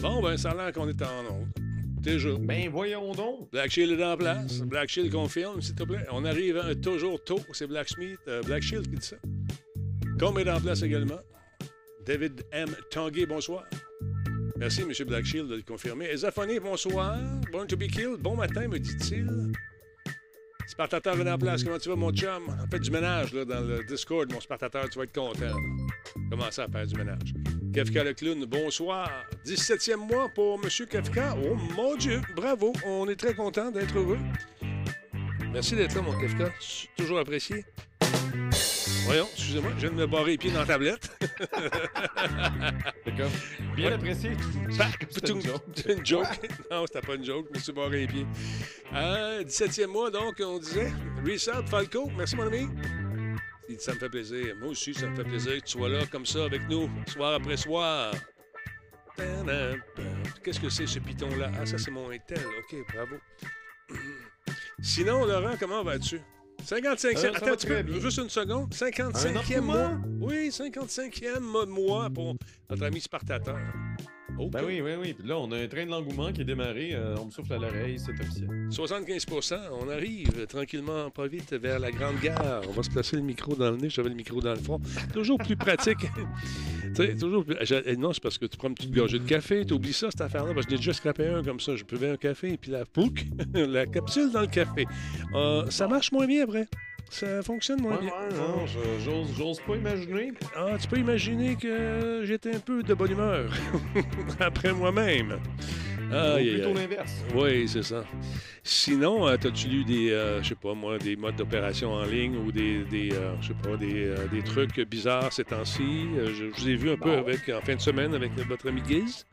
Bon, ben, ça a l'air qu'on est en onde. Déjà. Ben, voyons donc. Black Shield est en place. Black Shield confirme, s'il te plaît. On arrive hein, toujours tôt. C'est Black Smith, euh, Black Shield qui dit ça. Comme est en place également. David M. Tanguay, bonsoir. Merci, M. Black Shield, de le confirmer. Ezaphonie, bonsoir. Born to be killed. Bon matin, me dit-il. Spartateur est en place. Comment tu vas, mon chum? On fait du ménage là, dans le Discord, mon Spartateur. Tu vas être content. Commencer à faire du ménage. Kafka le clown, bonsoir. 17e mois pour M. Kafka. Oh mon Dieu, bravo. On est très content d'être heureux. Merci d'être là, mon Kafka. Toujours apprécié. Voyons, excusez-moi, je viens de me barrer les pieds dans la tablette. D'accord. Bien Ouais. apprécié. C'est une joke. une joke. Non, c'était pas une joke, je me suis barré les pieds. Euh, 17e mois, donc, on disait. Reset, Falco, merci, mon ami. Il dit, Ça me fait plaisir. Moi aussi, ça me fait plaisir que tu sois là comme ça avec nous, soir après soir. Qu'est-ce que c'est ce piton-là? Ah, ça, c'est mon Intel. OK, bravo. Sinon, Laurent, comment vas-tu? 55e. Euh, ça Attends, tu peux, bien. juste une seconde. 55e Un mois? mois? Oui, 55e mois de mois pour notre ami Spartateur. Ben oui, oui, oui. Puis là, on a un train de l'engouement qui est démarré. Euh, on me souffle à l'oreille, c'est officiel. 75% on arrive tranquillement, pas vite, vers la grande gare. On va se placer le micro dans le nez, j'avais le micro dans le front. Toujours plus pratique. tu sais, toujours plus... je- Non, c'est parce que tu prends une petite gorgée de café, tu oublies ça, cette affaire-là. Parce que j'ai déjà scrapé un comme ça. Je buvais un café, et puis la pouc, la capsule dans le café. Euh, ça marche moins bien après. Ça fonctionne moins Ouais, bien. ouais, non, je- j'ose, j'ose pas imaginer. Ah, tu peux imaginer que j'étais un peu de bonne humeur après moi-même. Ou Aïe, aïe, plutôt l'inverse. Oui, c'est ça. Sinon, euh, t'as-tu lu des, euh, je sais pas moi, des modes d'opération en ligne ou des, des euh, je sais pas, des, euh, des trucs bizarres ces temps-ci? Je, je vous ai vu un peu Non. avec, en fin de semaine avec votre ami Giz.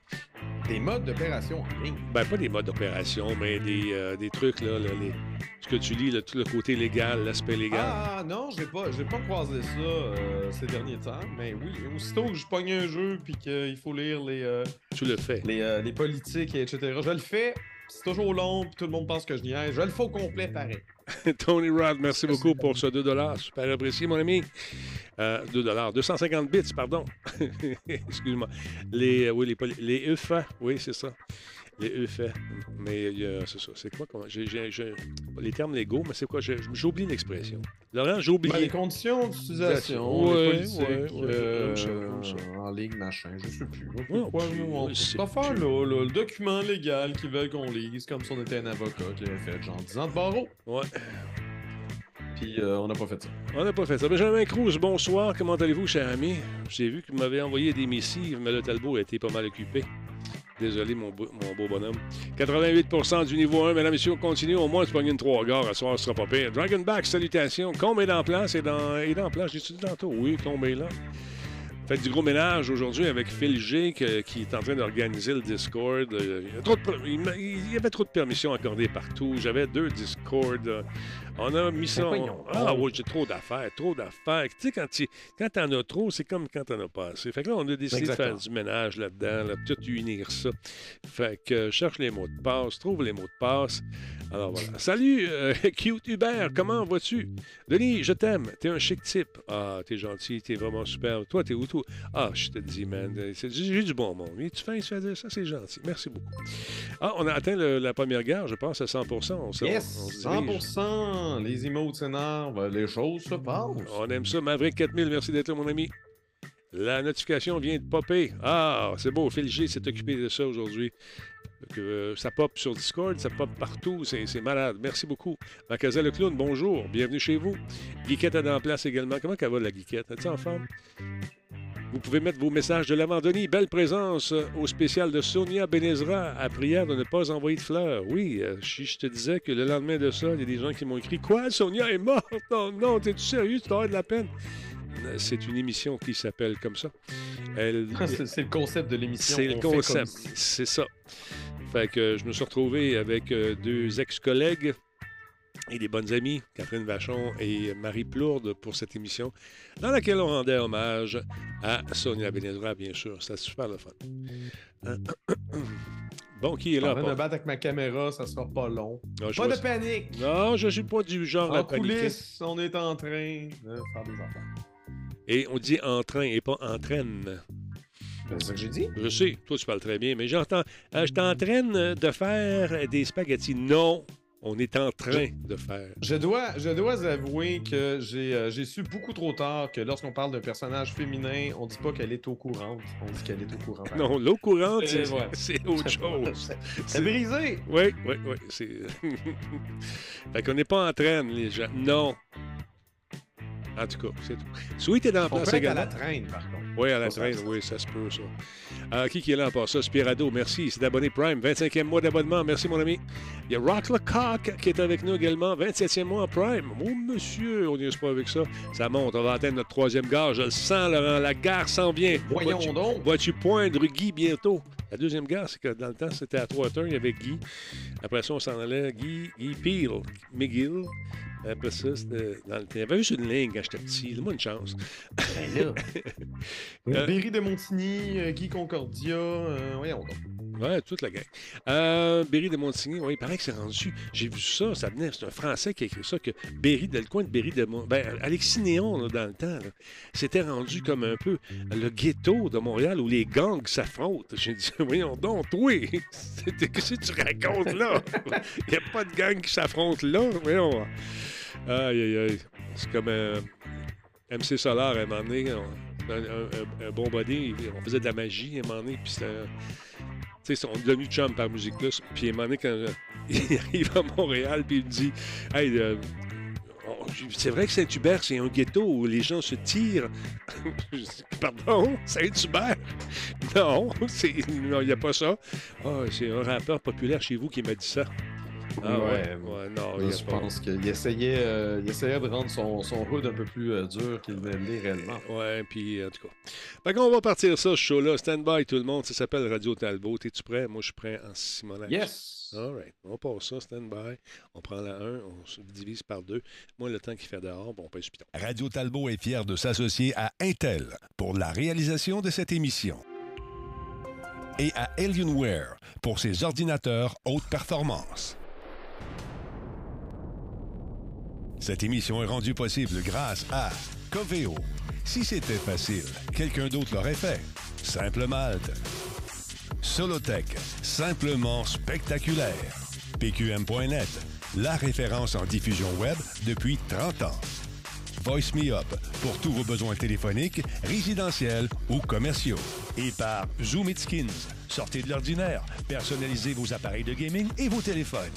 Des modes d'opération en ligne. Ben, pas des modes d'opération, mais des, des trucs, là, là, les- ce que tu lis, tout le côté légal, l'aspect légal. Ah non, j'ai pas, j'ai pas croisé ça euh, ces derniers temps. Mais oui, aussitôt que je pogne un jeu puis qu'il faut lire les, euh, Tu le fais. les, euh, les politiques, et etc. Je le fais. C'est toujours long, puis tout le monde pense que je niaise. Je le fais au complet pareil. Tony Rod, merci beaucoup pour ce 2 Super apprécié, mon ami. Euh, 2 250 bits, pardon. Excuse-moi. Les, euh, oui, les, les EFA, oui, c'est ça. Les EFA. Mais a- c'est ça. C'est quoi? comment- j'ai- j'ai- j'ai- les termes légaux, mais c'est quoi? J'oublie l'expression. Laurent, j'ai Ben, oublié. les conditions d'utilisation, ouais, ouais, euh, ça. en ligne, machin, je sais plus. On- ouais, plus. là, là, le document légal qu'ils veulent qu'on lise, comme si on était un avocat qui avait fait genre 10 ans de barreau. Ouais. Puis euh, on n'a pas fait ça. On n'a pas fait ça. Benjamin Cruz, bonsoir. Comment allez-vous, cher ami? J'ai vu que vous m'avez envoyé des missives, mais le Talbot a été pas mal occupé. Désolé, mon, beau- bonhomme. 88% du niveau 1. Mesdames, messieurs, on continue. Au moins, tu pognes une 3 gares. À soir, ce sera pas pire. Dragonback, salutations. Combe est en place. Et dans, est dans place. J'ai-tu dit tantôt? Oui, Combe est là. Faites du gros ménage aujourd'hui avec Phil G qui est en train d'organiser le Discord. Euh, il, y il y avait trop de permissions accordées partout. J'avais deux Discord. On a mis ça. Ah oui, j'ai trop d'affaires, trop d'affaires. Tu sais, quand tu quand as trop, c'est comme quand t'en as pas assez. Fait que là, on a décidé de faire du ménage là-dedans, là, tout unir ça. Fait que euh, cherche les mots de passe, trouve les mots de passe. Alors voilà. Salut, euh, cute Hubert, comment vas-tu? Denis, je t'aime. T'es un chic type. Ah, t'es gentil, t'es vraiment super. Toi, t'es où tout? Ah, je te dis, man, euh, j'ai du bon monde. Tu fais ça, c'est gentil. Merci beaucoup. Ah, on a atteint la première gare, je pense, à 100 On, yes, on, on 100 gens, les emotes s'énervent, les choses se passent. On aime ça. Maverick 4000, merci d'être là, mon ami. La notification vient de popper. Ah, c'est beau. Phil G s'est occupé de ça aujourd'hui. Euh, ça pop sur Discord, ça pop partout. C'est malade. Merci beaucoup. Macasa le clown, bonjour. Bienvenue chez vous. Guiquette est en place également. Comment qu'elle va, la Guiquette? est tu en forme? Vous pouvez mettre vos messages de l'avant. Denis, belle présence euh, au spécial de Sonia Benezra à prière de ne pas envoyer de fleurs. Oui, euh, je te disais que le lendemain de ça, il y a des gens qui m'ont écrit Quoi, Sonia est morte? Non, non, t'es-tu sérieux? Tu avoir de la peine Euh, C'est une émission qui s'appelle comme ça. Elle, C'est le concept de l'émission. c'est le concept. C'est ça. Fait que je me suis retrouvé avec deux ex-collègues et des bonnes amies, Catherine Vachon et Marie Plourde, pour cette émission, dans laquelle on rendait hommage à Sonia Benezra, bien sûr. C'était super le fun. Bon, qui est Je là? de pas- me battre avec ma caméra, ça sera pas long. Non, je Pas de panique! Non, je suis pas du genre à En paniquer. coulisses, on est en train de faire des affaires. Et on dit en train et pas entraîne. C'est ça que j'ai dit. Je sais, toi, tu parles très bien, mais j'entends. euh, je t'entraîne de faire des spaghettis. Non, on est en train de faire. Je dois, je dois avouer que j'ai euh, j'ai su beaucoup trop tard que lorsqu'on parle d'un personnage féminin, on dit pas qu'elle est au courant, on dit qu'elle est au courant. Non, l'eau courante, c'est autre chose. C'est brisé. Oui, oui, oui. C'est... fait qu'on n'est pas en train, les gens. Non. En tout cas, c'est tout. Sweet est dans la On place être à également. la traîne, par contre. Oui, à la traîne, oui, ça se peut, ça. Euh, qui qui est là en passant? Spirado, merci. C'est d'abonné Prime. 25e mois d'abonnement. Merci, mon ami. Il y a Rock le Cock qui est avec nous également. 27e mois en Prime. Oh, monsieur, on n'y est pas avec ça. Ça monte. On va atteindre notre troisième gare. Je le sens, Laurent. La gare s'en vient. Voyons donc. Vois-tu poindre Guy bientôt? La deuxième gare, c'est que dans le temps, c'était à Trois-Heures, il y avait Guy. Après ça, on s'en allait Guy, Guy Peel, McGill. Après ça, c'était dans le avait juste une ligne quand j'étais petit. Donne-moi une chance. Ben là. Euh, Berry de Montigny, euh, Guy Concordia, euh, voyons donc. Ouais, toute la gang. Euh, Berry de Montigny, oui, il paraît que c'est rendu. J'ai vu ça, ça venait, c'est un Français qui a écrit ça, que Berry, dans le coin de Berry de Montigny. Ben, Alexis Néon, là, dans le temps, c'était rendu comme un peu le ghetto de Montréal où les gangs s'affrontent. J'ai dit, voyons donc, c'était- qu'est-ce que tu racontes là? Il n'y a pas de gang qui s'affrontent là, voyons. Aïe, aïe, aïe. C'est comme euh, MC Solar, à un moment donné, on- un, un- bon body, on faisait de la magie à un moment puis c'était. Un- Tu sais, on est devenu chum par Musique Plus. Puis à un moment donné, quand il arrive à Montréal, puis il me dit Hey, euh, on- c'est vrai que Saint-Hubert, c'est un ghetto où les gens se tirent. Pardon, Saint-Hubert? Non, il n'y a pas ça. Ah, c'est un rappeur populaire chez vous qui m'a dit ça. Ah ouais, Ouais. ouais, non, je pense qu'il essayait, euh, il essayait de rendre son, son hood un peu plus euh, dur qu'il ne l'est réellement. Ouais, puis en tout cas. Fait qu'on va partir ça, ce show-là. Stand by tout le monde. Ça s'appelle Radio Talbot. Es-tu prêt? Moi, je suis prêt en Simonac. Yes! All right. On passe ça, stand by. On prend la 1, on se divise par 2. Moi, le temps qu'il fait dehors, bon, on pèse piton. Radio Talbot est fier de s'associer à Intel pour la réalisation de cette émission. Et à Alienware pour ses ordinateurs haute performance. Cette émission est rendue possible grâce à Coveo. Si c'était facile, quelqu'un d'autre l'aurait fait. Simple Malte. Solotech, simplement spectaculaire. PQM.net, la référence en diffusion web depuis 30 ans. Voice Me Up pour tous vos besoins téléphoniques, résidentiels ou commerciaux. Et par Zoom It Skins. Sortez de l'ordinaire, personnalisez vos appareils de gaming et vos téléphones.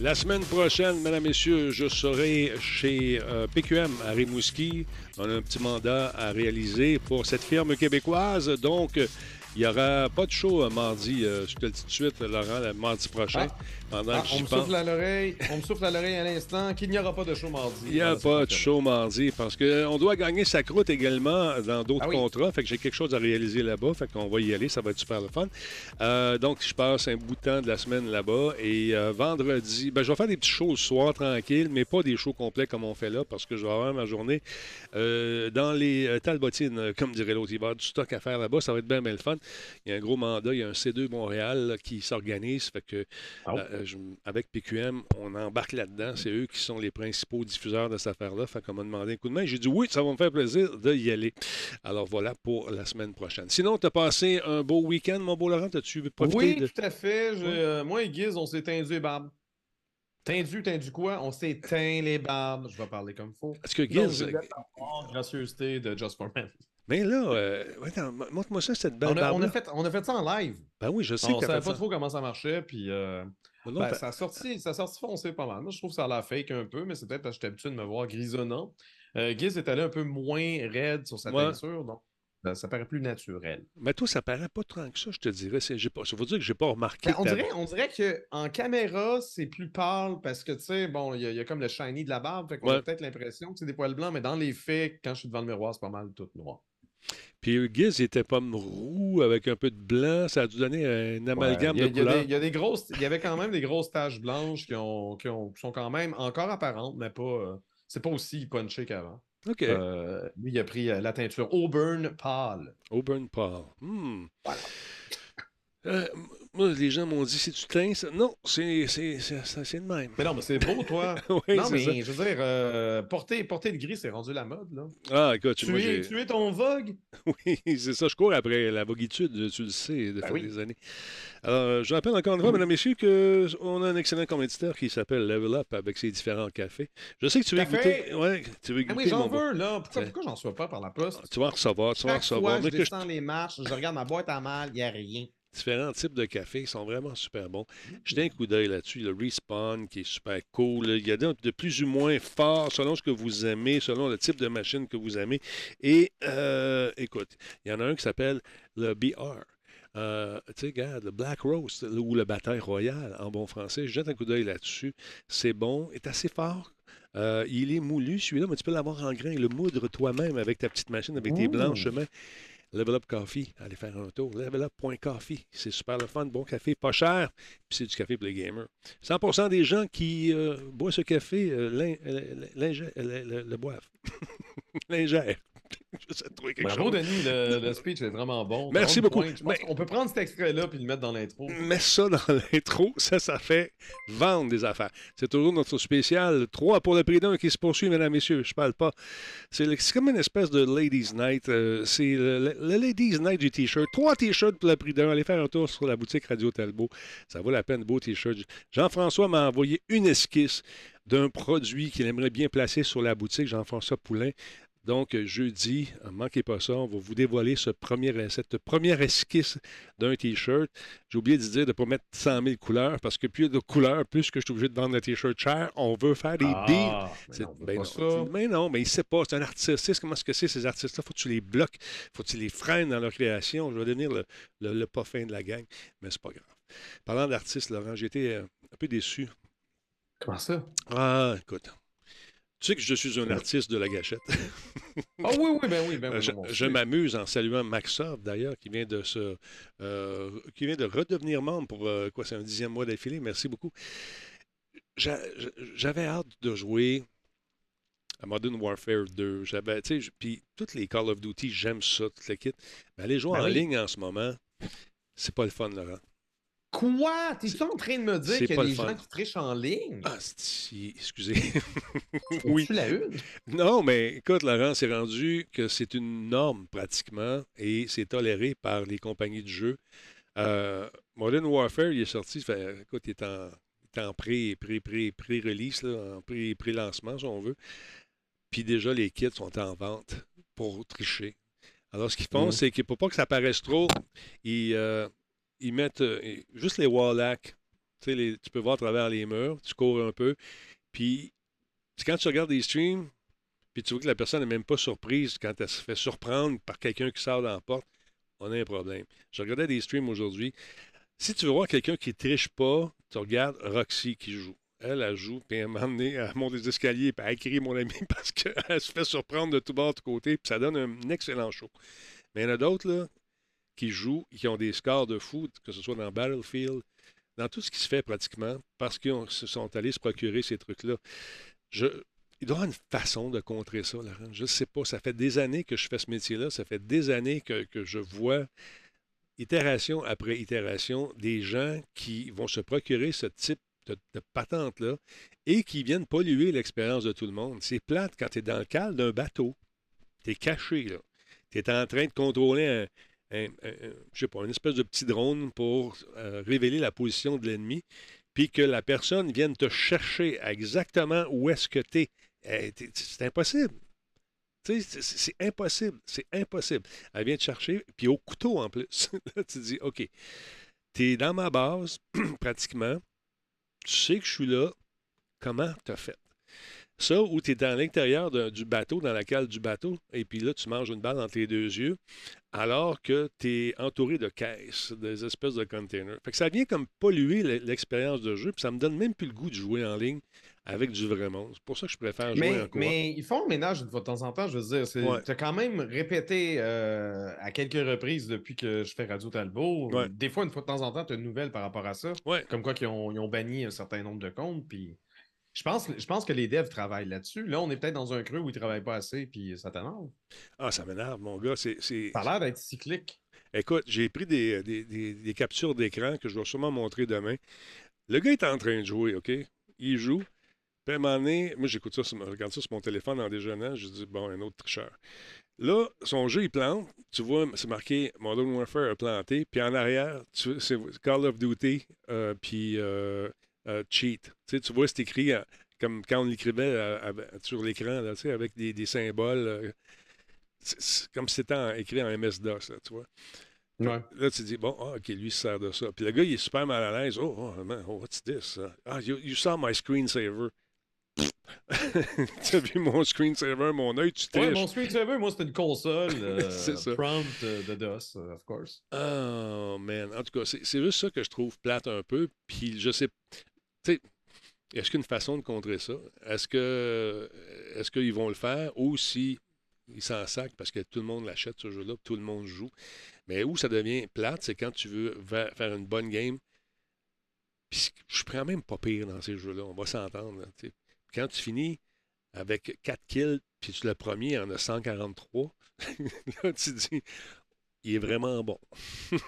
La semaine prochaine, mesdames, messieurs, je serai chez euh, PQM à Rimouski. On a un petit mandat à réaliser pour cette firme québécoise. Donc, il n'y aura pas de show euh, mardi. euh, je te le dis tout de suite, Laurent, mardi prochain. Ah. Pendant Ah, que on, me pense. souffle à l'oreille, on me souffle à l'oreille à l'instant qu'il n'y aura pas de show mardi. Il n'y a pas de show mardi parce qu'on doit gagner sa croûte également dans d'autres Ah oui. contrats. Fait que j'ai quelque chose à réaliser là-bas. Fait qu'on va y aller. Ça va être super le fun. Euh, donc, je passe un bout de temps de la semaine là-bas. Et euh, vendredi, ben, je vais faire des petits shows le soir tranquille, mais pas des shows complets comme on fait là parce que je vais avoir ma journée euh, dans les euh, Talbotines, euh, comme dirait l'autre. Il va y avoir du stock à faire là-bas. Ça va être bien, bien le fun. Il y a un gros mandat. Il y a un C2 Montréal là, qui s'organise. Fait que Ah. Je- avec PQM, on embarque là-dedans. C'est eux qui sont les principaux diffuseurs de cette affaire-là. Fait qu'on m'a demandé un coup de main. J'ai dit oui, ça va me faire plaisir d'y aller. Alors voilà pour la semaine prochaine. Sinon, tu as passé un beau week-end, mon beau Laurent? As-tu profité Oui, de. tout à fait. Je- euh, moi et Giz, on s'est tendu les barbes. Tendu, tendu quoi? On s'est teint les barbes. Je vais parler comme il faut. Est-ce que avoir gracieuseté de Just for Men. Mais là, euh, montre-moi ça, cette belle On a, on, barbe a fait, on a fait ça en live. Ben oui, je sais On que tu savait pas ça. trop comment ça marchait, puis euh, Non, ben, ça, a sorti, ça a sorti foncé pas mal. Moi, je trouve que ça a l'air fake un peu, mais c'est peut-être parce que j'étais habitué de me voir grisonnant. Euh, Giz est allé un peu moins raide sur sa Ouais. teinture, donc euh, ça paraît plus naturel. Mais toi, ça paraît pas tant que ça, je te dirais. C'est- j'ai Pas... Ça veut dire que j'ai pas remarqué. Ben, on, dirait, on dirait qu'en caméra, c'est plus pâle parce que, tu sais, bon, il y, a- il y a comme le shiny de la barbe, fait qu'on Ouais. a peut-être l'impression que c'est des poils blancs, mais dans les faits, quand je suis devant le miroir, c'est pas mal tout noir. Puis Giz était pomme roux avec un peu de blanc. Ça a dû donner un amalgame il, y a, de couleurs. des, il y a des grosses, il y avait quand même des grosses taches blanches qui, ont, qui, ont- qui sont quand même encore apparentes, mais pas, euh, c'est pas aussi punché qu'avant. OK. Euh, lui, il a pris euh, la teinture Auburn pâle. Auburn Paul. Hmm. Voilà. Euh, Moi, les gens m'ont dit, c'est du teint, ça? Non, c'est de même. Mais non, mais c'est beau, toi. Oui, non, mais ça. je veux dire, euh, porter, porter le gris, c'est rendu la mode, là. Ah, écoute, Tu moi, es, tu es ton Vogue? Oui, c'est ça. Je cours après la voguitude, tu le sais, Ben depuis oui. des années. Alors, euh, je rappelle encore une fois, mesdames et messieurs, qu'on a un excellent compétiteur qui s'appelle Level Up avec ses différents cafés. Je sais que tu veux Café? goûter. Ouais, tu veux Ah goûter oui, j'en veux, là. Pourquoi, pourquoi j'en sois pas par la poste? Tu vas en recevoir, tu vas en recevoir. fois, je- descends les marches, je regarde ma boîte à mal, il n'y a rien. Différents types de cafés ils sont vraiment super bons. Jetez un coup d'œil là-dessus. Le Respawn qui est super cool. Il y a de, de plus ou moins fort selon ce que vous aimez, selon le type de machine que vous aimez. Et euh, écoute, il y en a un qui s'appelle le BR. Euh, tu sais, regarde, le Black Roast ou le Bataille Royale en bon français. Jette un coup d'œil là-dessus. C'est bon, est assez fort. Euh, il est moulu, celui-là, mais tu peux l'avoir en grain. Le moudre toi-même avec ta petite machine, avec tes Ouh. blanches mains. Level Up Coffee, allez faire un tour. Levelup.coffee, c'est super le fun, bon café, pas cher, puis c'est du café pour les gamers. 100% des gens qui euh, boivent ce café euh, euh, le boivent. L'ingèrent. Quelque Bravo, chose. Denis, le, le speech est vraiment bon. Merci On beaucoup. qu'on peut prendre cet extrait-là puis le mettre dans l'intro. Mets ça dans l'intro, ça, ça fait vendre des affaires. C'est toujours notre spécial 3 pour le prix d'un qui se poursuit, mesdames, messieurs. Je parle pas. C'est comme une espèce de Ladies Night. euh, c'est le, le- le Ladies Night du T-shirt. Trois T-shirts pour le prix d'un. Allez faire un tour sur la boutique Radio Talbot. Ça vaut la peine, beau T-shirt. Jean-François m'a envoyé une esquisse d'un produit qu'il aimerait bien placer sur la boutique, Jean-François Poulain. Donc, jeudi, ne manquez pas ça, on va vous dévoiler ce premier, cette première esquisse d'un T-shirt. J'ai oublié de dire de ne pas mettre 100 000 couleurs parce que plus il y a de couleurs, plus que je suis obligé de vendre le T-shirt cher, on veut faire des deals. Ah, mais C'est- non, on veut ben pas non. Mais non, mais il sait pas. C'est un artiste. Tu sais comment est-ce que c'est, ces artistes-là? Faut que tu les bloques. Faut que tu les freines dans leur création. Je vais devenir le, le, le pas fin de la gang. Mais c'est pas grave. Parlant d'artistes, Laurent, j'ai été euh, un peu déçu. Comment ça? Ah, écoute. Tu sais que je suis un artiste de la gâchette. Ah oui, oui, ben oui, ben oui. Je m'amuse en saluant Maxov, d'ailleurs, qui vient de se, euh, qui vient de redevenir membre pour euh, quoi, c'est un dixième mois d'affilée. Merci beaucoup. J'a- j'a- J'avais hâte de jouer à Modern Warfare 2. J'avais, tu sais, puis toutes les Call of Duty, j'aime ça, toute la kit. Mais aller jouer Ben en oui. ligne en ce moment, c'est pas le fun, Laurent. Quoi? T'es-tu en train de me dire qu'il y a des gens qui trichent en ligne? Ah, si, excusez. oui. Non, mais écoute, Laurent, c'est rendu que c'est une norme pratiquement et c'est toléré par les compagnies de jeux. Euh, Modern Warfare, il est sorti, fait- écoute, il est en, il est en pré, pré, pré, pré-release, là, en pré, pré-lancement, si on veut. Puis déjà, les kits sont en vente pour tricher. Alors, ce qu'ils font, Mm. c'est que pour pas que ça paraisse trop, ils, euh, ils mettent euh, juste les wallacks. Tu les- peux voir à travers les murs, tu cours un peu. Puis, quand tu regardes des streams, puis tu vois que la personne n'est même pas surprise quand elle se fait surprendre par quelqu'un qui sort dans la porte, on a un problème. Je regardais des streams aujourd'hui. Si tu veux voir quelqu'un qui triche pas, tu regardes Roxy qui joue. Elle, elle joue, puis elle m'a amené, elle monte les escaliers, puis elle crie mon ami parce qu'elle se fait surprendre de tout bord, de tout côté, puis ça donne un excellent show. Mais il y en a d'autres, là, qui jouent, qui ont des scores de fou, que ce soit dans Battlefield, dans tout ce qui se fait pratiquement, parce qu'ils se sont allés se procurer ces trucs-là. Il doit y avoir une façon de contrer ça, Laurent. Je ne sais pas. Ça fait des années que je fais ce métier-là. Ça fait des années que, je vois, itération après itération, des gens qui vont se procurer ce type de, patente-là et qui viennent polluer l'expérience de tout le monde. C'est plate quand tu es dans le cadre d'un bateau. Tu es caché, là. Tu es en train de contrôler un, un- je sais pas, une espèce de petit drone pour euh, révéler la position de l'ennemi, puis que la personne vienne te chercher exactement où est-ce que tu es. C'est impossible. C'est impossible. C'est impossible. Elle vient te chercher, puis au couteau en plus. Là, tu dis, OK, tu es dans ma base, pratiquement. Tu sais que je suis là. Comment tu as fait? Ça, où tu es à l'intérieur du bateau, dans la cale du bateau, et puis là, tu manges une balle entre les deux yeux, alors que tu es entouré de caisses, des espèces de containers. Fait que ça vient comme polluer l'e- l'expérience de jeu, puis ça me donne même plus le goût de jouer en ligne avec du vrai monde. C'est pour ça que je préfère jouer Mais, en coop. mais ils font le ménage une fois de temps en temps, je veux dire. Ouais. Tu as quand même répété euh, à quelques reprises depuis que je fais Radio Talbot. Ouais. Des fois, une fois de temps en temps, tu as une nouvelle par rapport à ça. Ouais. Comme quoi qu'ils ont, ils ont banni un certain nombre de comptes. Puis je pense, je pense que les devs travaillent là-dessus. Là, on est peut-être dans un creux où ils ne travaillent pas assez, puis ça t'énerve. Ah, ça m'énerve, mon gars. C'est, c'est- Ça a l'air d'être cyclique. Écoute, j'ai pris des, des- des- des captures d'écran que je vais sûrement montrer demain. Le gars est en train de jouer, OK? Il joue. Puis à un moment donné, moi, j'écoute ça, sur je regarde ça sur mon téléphone en déjeunant. Je dis, bon, un autre tricheur. Là, son jeu, il plante. Tu vois, c'est marqué Modern Warfare a planté. Puis en arrière, tu- c'est Call of Duty, euh, puis euh, euh, Cheat. Tu vois, c'est écrit euh, comme quand on l'écrivait euh, sur l'écran, avec des, des symboles. euh, c'est- c'est comme si c'était écrit en MS-DOS, là, tu vois. Ouais. Là, tu dis, bon, ah, OK, lui, il se sert de ça. Puis le gars, il est super mal à l'aise. Oh, oh, man, oh, what's this? Ah, you, you saw my screensaver. tu as vu mon screensaver, mon œil, tu Ouais, triches. mon screensaver, moi, c'était une console. euh, C'est ça. Prompt euh, de DOS, euh, of course. Oh, man. En tout cas, c'est c'est juste ça que je trouve plate un peu. Puis je sais. Tu sais, est-ce qu'il y a une façon de contrer ça? Est-ce que est-ce qu'ils vont le faire ou si ils s'en sacent parce que tout le monde l'achète ce jeu-là, tout le monde joue? Mais où ça devient plate, c'est quand tu veux faire une bonne game. Je suis même pas pire dans ces jeux-là, on va s'entendre. Quand tu finis avec 4 kills, puis tu le premier, en a 143, là tu dis, il est vraiment bon.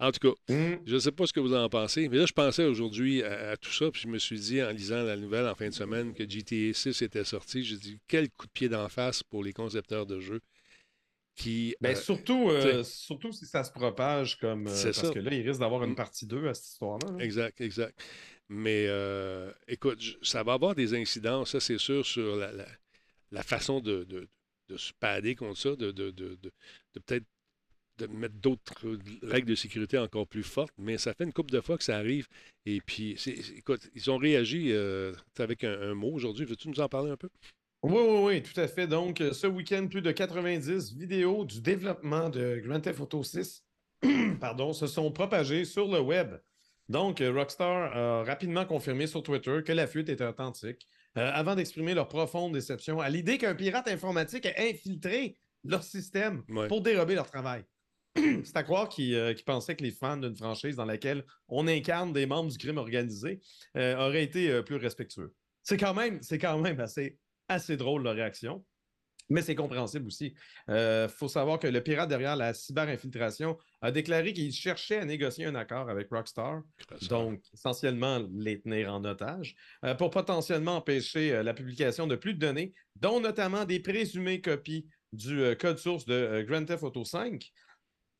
En tout cas, Hmm. je ne sais pas ce que vous en pensez, mais là, je pensais aujourd'hui à, à tout ça, puis je me suis dit, en lisant la nouvelle en fin de semaine, que GTA 6 était sorti, j'ai dit, quel coup de pied d'en face pour les concepteurs de jeux qui... Ben, euh, surtout, euh, surtout si ça se propage comme. euh, parce ça. que là, il risque d'avoir Mm. une partie 2 à cette histoire-là. là. Exact, exact. Mais euh, écoute, ça va avoir des incidences, ça c'est sûr, sur la, la- la façon de, de- de se padder contre ça, de, de- de- de- peut-être de mettre d'autres règles de sécurité encore plus fortes, mais ça fait une couple de fois que ça arrive. Et puis, écoute, ils ont réagi euh, avec un, mot aujourd'hui. Veux-tu nous en parler un peu? Oui, oui, oui, tout à fait. Donc, ce week-end, plus de 90 vidéos du développement de Grand Theft Auto 6 pardon, se sont propagées sur le web. Donc, Rockstar a rapidement confirmé sur Twitter que la fuite était authentique, euh, avant d'exprimer leur profonde déception à l'idée qu'un pirate informatique ait infiltré leur système Ouais. pour dérober leur travail. C'est à croire qu'ils euh, qu'ils pensaient que les fans d'une franchise dans laquelle on incarne des membres du crime organisé euh, auraient été plus respectueux. C'est quand même, c'est quand même assez, assez drôle leur réaction. Mais c'est compréhensible aussi. Il faut savoir que le pirate derrière la cyber-infiltration a déclaré qu'il cherchait à négocier un accord avec Rockstar, donc essentiellement les tenir en otage, euh, pour potentiellement empêcher euh, la publication de plus de données, dont notamment des présumées copies du euh, code source de euh, Grand Theft Auto 5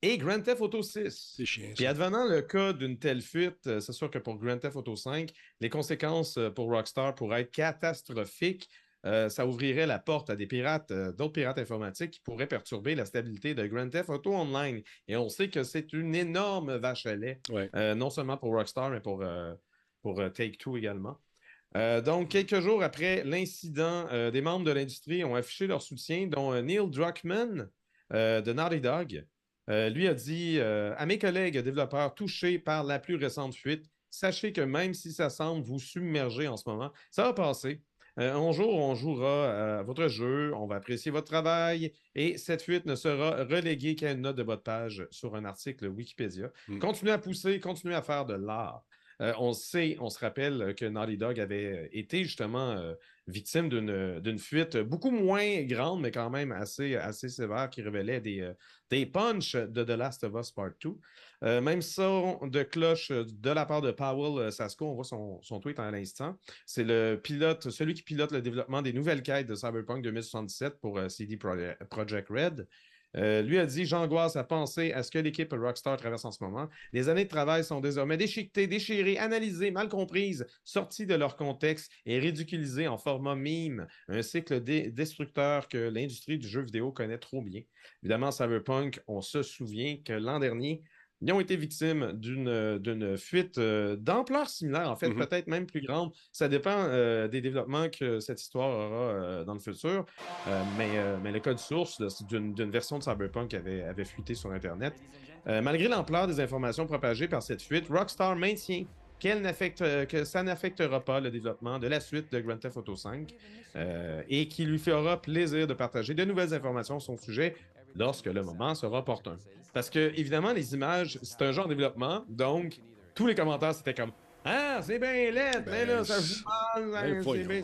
et Grand Theft Auto 6. C'est chiant. Puis advenant le cas d'une telle fuite, euh, c'est sûr que pour Grand Theft Auto 5, les conséquences euh, pour Rockstar pourraient être catastrophiques. Euh, ça ouvrirait la porte à des pirates, euh, d'autres pirates informatiques qui pourraient perturber la stabilité de Grand Theft Auto Online. Et on sait que c'est une énorme vache à lait, Ouais. euh, non seulement pour Rockstar, mais pour, pour Take-Two également. Donc, quelques jours après l'incident, des membres de l'industrie ont affiché leur soutien, dont Neil Druckmann de Naughty Dog. Lui a dit à mes collègues développeurs touchés par la plus récente fuite, sachez que même si ça semble vous submerger en ce moment, ça va passer. Euh, un jour, on jouera à votre jeu, on va apprécier votre travail et cette fuite ne sera reléguée qu'à une note de votre page sur un article Wikipédia. Mm. Continuez à pousser, continuez à faire de l'art. Euh, on sait, on se rappelle que Naughty Dog avait euh, été justement euh, victime d'une d'une fuite beaucoup moins grande, mais quand même assez, assez sévère, qui révélait des, euh, des punchs de The Last of Us Part 2. Euh, même son de cloche euh, de la part de Powell euh, Sasko, on voit son, son tweet à l'instant. C'est le pilote, celui qui pilote le développement des nouvelles quêtes de Cyberpunk 2077 pour euh, CD Proje- Projekt Red. Lui a dit J'angoisse à penser à ce que l'équipe Rockstar traverse en ce moment. Les années de travail sont désormais déchiquetées, déchirées, analysées, mal comprises, sorties de leur contexte et ridiculisées en format meme. Un cycle destructeur que l'industrie du jeu vidéo connaît trop bien. Évidemment, Cyberpunk, on se souvient que l'an dernier, ils ont été victimes d'une d'une fuite euh, d'ampleur similaire, en fait, Mhm. peut-être même plus grande. Ça dépend euh, des développements que cette histoire aura euh, dans le futur. Euh, mais, euh, mais le code source d'une version de Cyberpunk avait, avait fuité sur Internet. Euh, malgré l'ampleur des informations propagées par cette fuite, Rockstar maintient euh, que ça n'affectera pas le développement de la suite de Grand Theft Auto 5 euh, et qu'il lui fera plaisir de partager de nouvelles informations sur son sujet lorsque le moment sera opportun. Parce que, évidemment, les images, c'est un genre de développement, donc tous les commentaires, c'était comme Ah, c'est bien laid, mais là, ça joue mal, ben, hein, c'est voyons. bien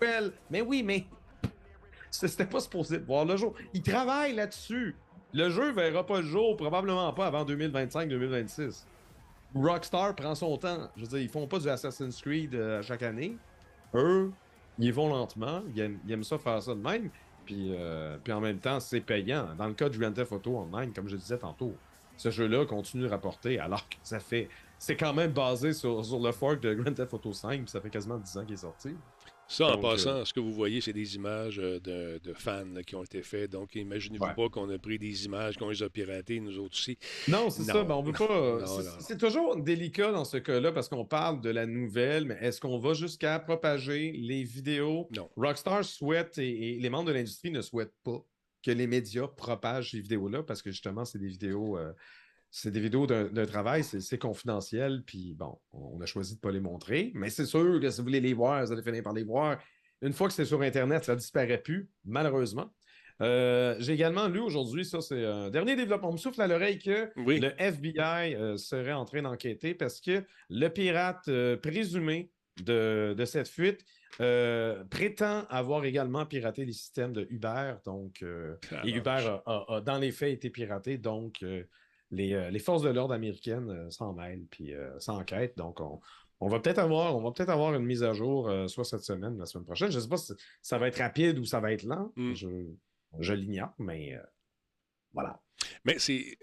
belle. Mais oui, mais c'était pas supposé de voir le jour. Ils travaillent là-dessus. Le jeu verra pas le jour, probablement pas avant 2025-2026. Rockstar prend son temps. Je veux dire, ils font pas du Assassin's Creed euh, chaque année. Eux, ils vont lentement. Ils aiment, ça faire ça de même. Puis, euh, puis en même temps, c'est payant. Dans le cas du Grand Theft Auto Online, comme je disais tantôt, ce jeu-là continue de rapporter alors que ça fait. C'est quand même basé sur, sur, le fork de Grand Theft Auto 5, puis ça fait quasiment 10 ans qu'il est sorti. Ça, en passant, euh, ce que vous voyez, c'est des images euh, de, fans qui ont été faites. Donc, imaginez-vous pas qu'on a pris des images, qu'on les a piratées, nous autres aussi. Non, c'est ça. Ben, on veut pas. c'est toujours délicat dans ce cas-là parce qu'on parle de la nouvelle, mais est-ce qu'on va jusqu'à propager les vidéos? Non. Rockstar souhaite et, les membres de l'industrie ne souhaitent pas que les médias propagent ces vidéos-là parce que justement, c'est des vidéos. Euh, c'est des vidéos d'un travail, c'est confidentiel, puis bon, on a choisi de ne pas les montrer, mais c'est sûr que si vous voulez les voir, vous allez finir par les voir. Une fois que c'est sur Internet, ça ne disparaît plus, malheureusement. Euh, j'ai également lu aujourd'hui, ça c'est un dernier développement. On me souffle à l'oreille que le FBI euh, serait en train d'enquêter parce que le pirate euh, présumé de, cette fuite prétend avoir également piraté les systèmes de Uber. Donc, et Uber a, dans les faits été piraté. Donc, euh, les, forces de l'ordre américaines euh, s'en mêlent puis euh, s'enquêtent. Donc, on, va peut-être avoir, on va peut-être avoir une mise à jour, soit cette semaine, la semaine prochaine. Je ne sais pas si ça va être rapide ou ça va être lent. Mm. Je, l'ignore, mais voilà. Mais c'est.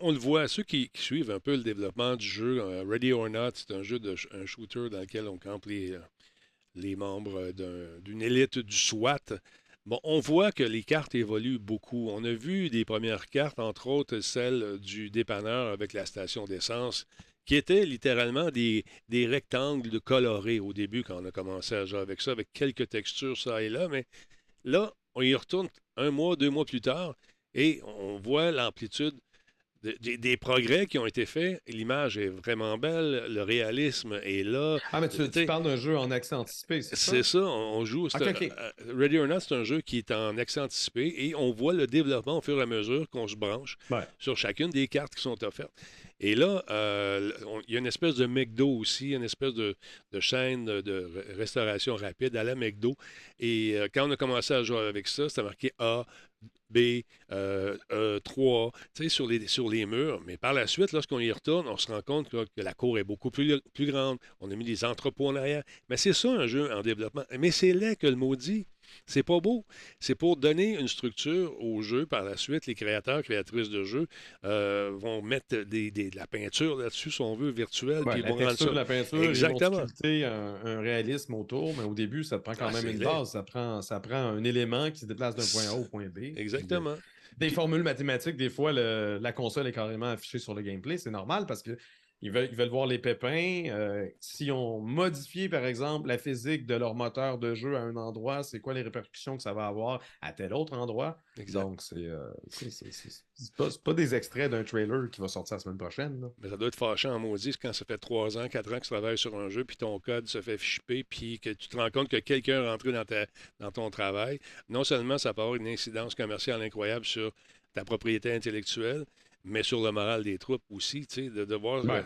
on, le voit, ceux qui, suivent un peu le développement du jeu, Ready or Not, c'est un jeu de un shooter dans lequel on campe les, les membres d'une élite du SWAT. Bon, on voit que les cartes évoluent beaucoup. On a vu des premières cartes, entre autres celle du dépanneur avec la station d'essence, qui étaient littéralement des, des, rectangles colorés au début quand on a commencé à jouer avec ça, avec quelques textures ça et là. Mais là, on y retourne un mois, deux mois plus tard et on voit l'amplitude des, progrès qui ont été faits. L'image est vraiment belle, le réalisme est là. Ah, mais tu, parles d'un jeu en accès anticipé, c'est ça? C'est ça, on, joue. Euh, Ready or Not, c'est un jeu qui est en accès anticipé et on voit le développement au fur et à mesure qu'on se branche sur chacune des cartes qui sont offertes. Et là, euh, il y a une espèce de McDo aussi, une espèce de, chaîne de restauration rapide à la McDo. Et euh, quand on a commencé à jouer avec ça, c'était marqué A, B, euh, e, 3, tu sais, sur les, sur les murs. Mais par la suite, lorsqu'on y retourne, on se rend compte que, la cour est beaucoup plus, plus grande. On a mis des entrepôts en arrière. Mais c'est ça un jeu en développement. Mais c'est là que le maudit. C'est pas beau. C'est pour donner une structure au jeu. Par la suite, les créateurs, créatrices de jeux euh, vont mettre des, de la peinture là-dessus, si on veut, virtuelle. puis la vont la peinture, Exactement. Ils vont un, un, réalisme autour, mais au début, ça prend quand ah, même une base. Ça prend, ça prend un élément qui se déplace d'un point A au point B. Exactement. Des formules mathématiques, des fois, la console est carrément affichée sur le gameplay. C'est normal parce que ils veulent, voir les pépins. Euh, si on modifie, par exemple, la physique de leur moteur de jeu à un endroit, c'est quoi les répercussions que ça va avoir à tel autre endroit? Donc, c'est euh, pas, pas, des extraits d'un trailer qui va sortir la semaine prochaine. Mais ça doit être fâchant en maudit quand ça fait trois ans, quatre ans que tu travailles sur un jeu, puis ton code se fait chipper, puis que tu te rends compte que quelqu'un est rentré dans, dans ton travail. Non seulement ça peut avoir une incidence commerciale incroyable sur ta propriété intellectuelle, mais sur le moral des troupes aussi, tu sais, de, de voir. Euh,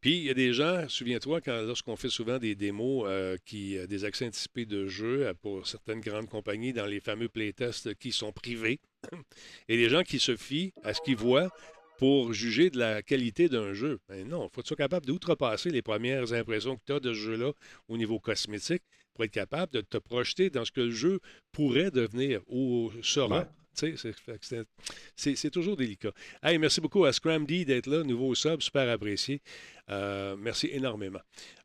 puis il y a des gens, souviens-toi, quand lorsqu'on fait souvent des démos, euh, qui, euh, des accès anticipés de jeux pour certaines grandes compagnies dans les fameux playtests qui sont privés, et les gens qui se fient à ce qu'ils voient pour juger de la qualité d'un jeu. Ben non, il faut être capable d'outrepasser les premières impressions que tu as de ce jeu-là au niveau cosmétique pour être capable de te projeter dans ce que le jeu pourrait devenir ou sera. C'est toujours délicat. Hey, merci beaucoup à Scram D d'être là, nouveau sub, super apprécié. Euh, merci énormément.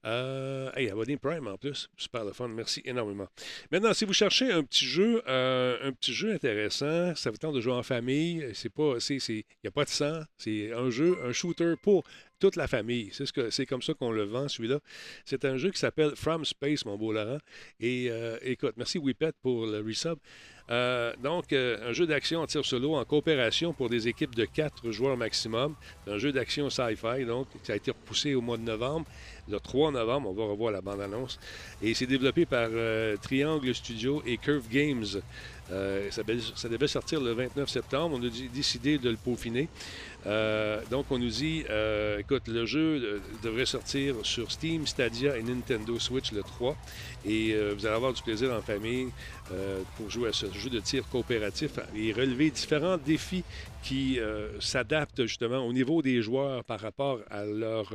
Euh, hey, Abonné Prime en plus, super le fun, merci énormément. Maintenant, si vous cherchez un petit jeu, euh, un petit jeu intéressant, ça vous tente de jouer en famille, c'est pas, il n'y a pas de sang, c'est un jeu, un shooter pour toute la famille. C'est ce comme ça qu'on le vend, celui-là. C'est un jeu qui s'appelle From Space, mon beau Laurent. Et écoute, merci Whippet pour le resub. Euh, donc, euh, un jeu d'action en tir solo en coopération pour des équipes de 4 joueurs maximum. Un jeu d'action sci-fi, donc, qui a été repoussé au mois de novembre. Le 3 novembre, on va revoir la bande-annonce. Et c'est développé par euh, Triangle Studio et Curve Games. Ça, devait- ça sortir le 29 septembre. On a dé- décidé de le peaufiner. Euh, donc, on nous dit, euh, écoute, le jeu euh, devrait sortir sur Steam, Stadia et Nintendo Switch le 3. Et vous allez avoir du plaisir en famille pour jouer à ce jeu de tir coopératif et relever différents défis qui s'adaptent justement au niveau des joueurs par rapport à leur,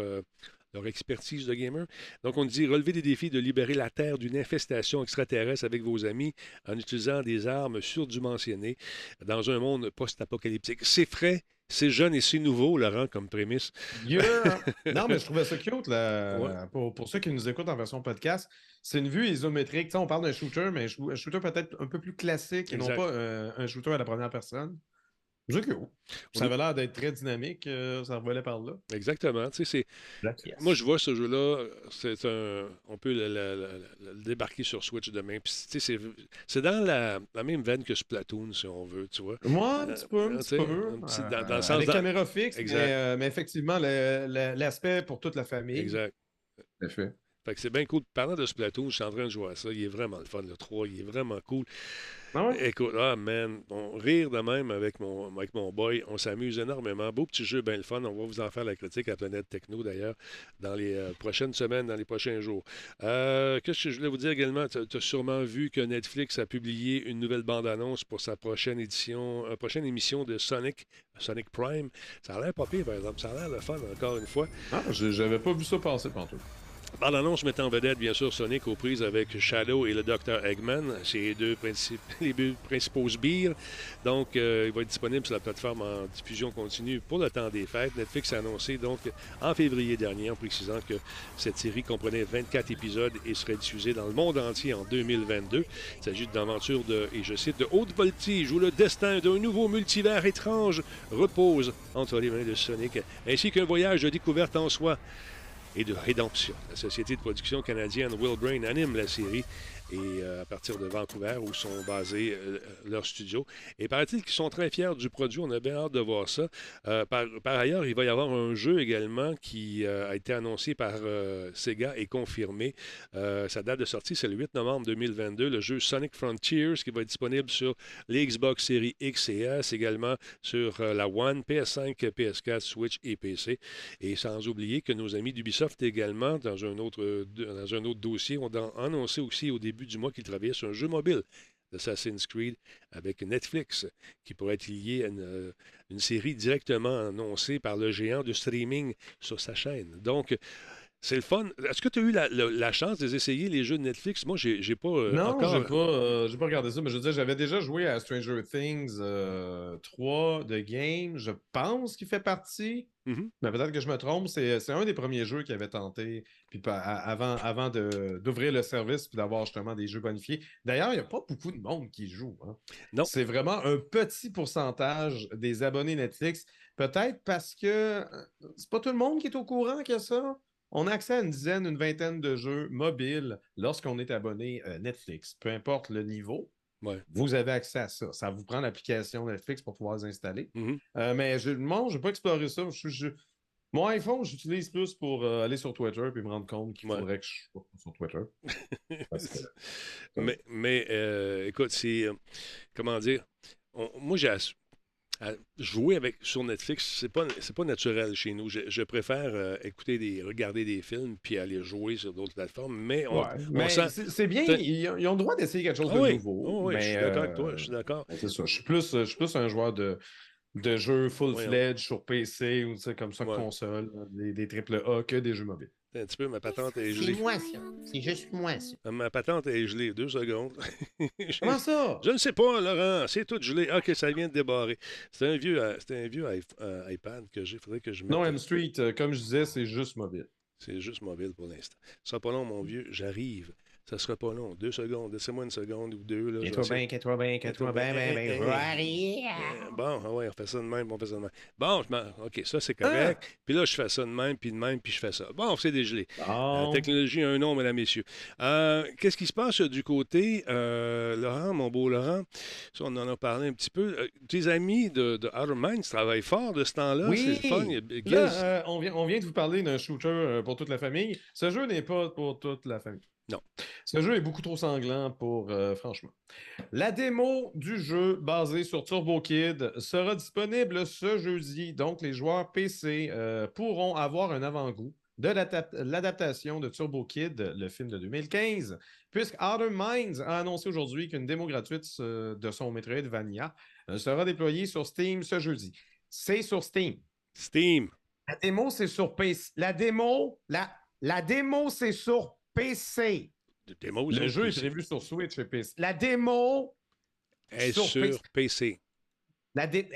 leur expertise de gamer. Donc, on dit relever des défis de libérer la Terre d'une infestation extraterrestre avec vos amis en utilisant des armes surdimensionnées dans un monde post-apocalyptique. C'est frais, c'est jeune et c'est nouveau, Laurent, comme prémisse. Yeah! non, mais je trouvais ça cute là, Ouais. pour, pour ceux qui nous écoutent en version podcast. C'est une vue isométrique. On parle d'un shooter, mais un shoo- un shooter peut-être un peu plus classique et non pas euh, un shooter à la première personne. Ça avait l'air d'être très dynamique. euh, ça revolait par là. Exactement. Tu sais, c'est Moi, je vois ce jeu-là, c'est un. On peut le, le- le- le débarquer sur Switch demain. Puis, tu sais, c'est c'est dans la, la même veine que Splatoon, si on veut, tu vois. Moi, un petit peu, Euh, un tu petit peu. petit- dans- dans le Euh, sens avec dans- caméra fixe, mais, euh, mais effectivement, le- le- l'aspect pour toute la famille. Exact. Fait. Fait que c'est bien cool. Parlant de Splatoon, je suis en train de jouer à ça. Il est vraiment le fun, le 3. Il est vraiment cool. Ah ouais? Écoute, ah man, on rire de même avec mon, avec mon boy. On s'amuse énormément. Beau petit jeu, bien le fun. On va vous en faire la critique à Planète Techno d'ailleurs dans les euh, prochaines semaines, dans les prochains jours. Euh, Qu'est-ce que je voulais vous dire également? Tu as sûrement vu que Netflix a publié une nouvelle bande-annonce pour sa prochaine édition, euh, prochaine émission de Sonic, Sonic Prime. Ça a l'air pas pire, par exemple. Ça a l'air le fun, encore une fois. Ah, je- j'avais pas vu ça passer tantôt. Bande-annonce mettant en vedette, bien sûr, Sonic aux prises avec Shadow et le Dr. Eggman. Les deux principaux sbires. Donc, euh, il va être disponible sur la plateforme en diffusion continue pour le temps des fêtes. Netflix a annoncé donc en février dernier, en précisant que cette série comprenait 24 épisodes et serait diffusée dans le monde entier en 2022. Il s'agit d'une aventure de, et je cite, de haute voltige où le destin d'un nouveau multivers étrange repose entre les mains de Sonic, ainsi qu'un voyage de découverte en soi et de rédemption. La société de production canadienne Willbrain anime la série et euh, à partir de Vancouver où sont basés euh, leurs studios. Et paraît-il qu'ils sont très fiers du produit. On a bien hâte de voir ça. Euh, par, ailleurs, il va y avoir un jeu également qui a été annoncé par Sega et confirmé. Sa date de sortie, c'est le 8 novembre 2022. Le jeu Sonic Frontiers qui va être disponible sur les Xbox Series X et S, également sur la One, PS5, PS4, Switch et PC. Et sans oublier que nos amis d'Ubisoft également, dans un autre, dans un autre dossier, ont annoncé aussi au début du mois qu'ils travaillaient sur un jeu mobile d'Assassin's Creed avec Netflix, qui pourrait être lié à une, euh, une série directement annoncée par le géant de streaming sur sa chaîne. Donc, c'est le fun. Est-ce que tu as eu la, la- la chance de les essayer, les jeux de Netflix? Moi, j'ai j'ai pas euh, Non, encore... j'ai pas, euh, j'ai pas regardé ça, mais je veux dire, j'avais déjà joué à Stranger Things euh, 3 de game. Je pense qu'il fait partie. Mhm. Mais peut-être que je me trompe. C'est c'est un des premiers jeux qui avait tenté puis avant, avant de- d'ouvrir le service puis d'avoir justement des jeux bonifiés. D'ailleurs, il n'y a pas beaucoup de monde qui joue. hein. Non. C'est vraiment un petit pourcentage des abonnés Netflix. Peut-être parce que euh, c'est pas tout le monde qui est au courant que ça? On a accès à une dizaine, une vingtaine de jeux mobiles lorsqu'on est abonné euh, Netflix, peu importe le niveau. Ouais. Vous avez accès à ça. Ça vous prend l'application Netflix pour pouvoir les installer. Mhm. Euh, mais je ne vais pas explorer ça. Je- je- Mon iPhone, j'utilise plus pour euh, aller sur Twitter et me rendre compte qu'il Ouais. faudrait que je sois sur Twitter. Parce que- mais mais, euh, écoute, c'est. comment dire? On- moi, j'ai. À jouer avec sur Netflix, c'est pas c'est pas naturel chez nous. Je, je préfère euh, écouter des regarder des films puis aller jouer sur d'autres plateformes. Mais on, Ouais. on Mais sent- c'est bien, ils, ont ils ont le droit d'essayer quelque chose Ah de oui, nouveau. oh oui, je suis mais, d'accord avec euh, toi. Je suis d'accord. C'est ça. Je suis plus, je suis plus un joueur de, de jeux full-fledged sur PC ou comme ça, Ouais. console, des, des triple A que des jeux mobiles. Un petit peu, ma patente est C'est gelée. moi, ça. C'est juste moi, ça. Ma patente est gelée. Deux secondes. Comment ça? Je ne sais pas, Laurent. C'est tout gelé. Ah, OK, ça vient de débarrer. C'est un vieux, euh, c'est un vieux euh, iPad que j'ai. faudrait que je mette. Non, M Street, euh, comme je disais, c'est juste mobile. C'est juste mobile pour l'instant. Ça pas long, mon vieux. J'arrive. Ça sera pas long. Deux secondes. Laissez-moi une seconde ou deux. Là, essayer- bien, quitte-toi bien, quitte-toi bien, bien, bien. Euh, Bon, ah ouais, on fait ça de même, on fait ça de même. Bon, je OK, ça c'est Ah! correct. Puis là, je fais ça de même, puis de même, puis je fais ça. Bon, c'est dégelé. La Bon. technologie a un nom, mesdames, messieurs. Euh, Qu'est-ce qui se passe euh, du côté, euh, Laurent, mon beau Laurent? Ça, on en a parlé un petit peu. Euh, tes amis de, de Outer Minds travaillent fort de ce temps-là. Oui! C'est fun. Là, euh, on, vient, on vient de vous parler d'un shooter euh, pour toute la famille. Ce jeu n'est pas pour toute la famille. Non. Ce jeu est beaucoup trop sanglant pour, euh, franchement. La démo du jeu basé sur Turbo Kid sera disponible ce jeudi. Donc, les joueurs PC euh, pourront avoir un avant-goût de l'adap- l'adaptation de Turbo Kid, le film de 2015, puisque Outer Minds a annoncé aujourd'hui qu'une démo gratuite de son Metroidvania euh, sera déployée sur Steam ce jeudi. C'est sur Steam. Steam. La démo, c'est sur PC. La démo, la, la démo, c'est sur PC. De démo, Le jeu est prévu sur Switch et PC. La démo, est sur sur PC. PC. la dé...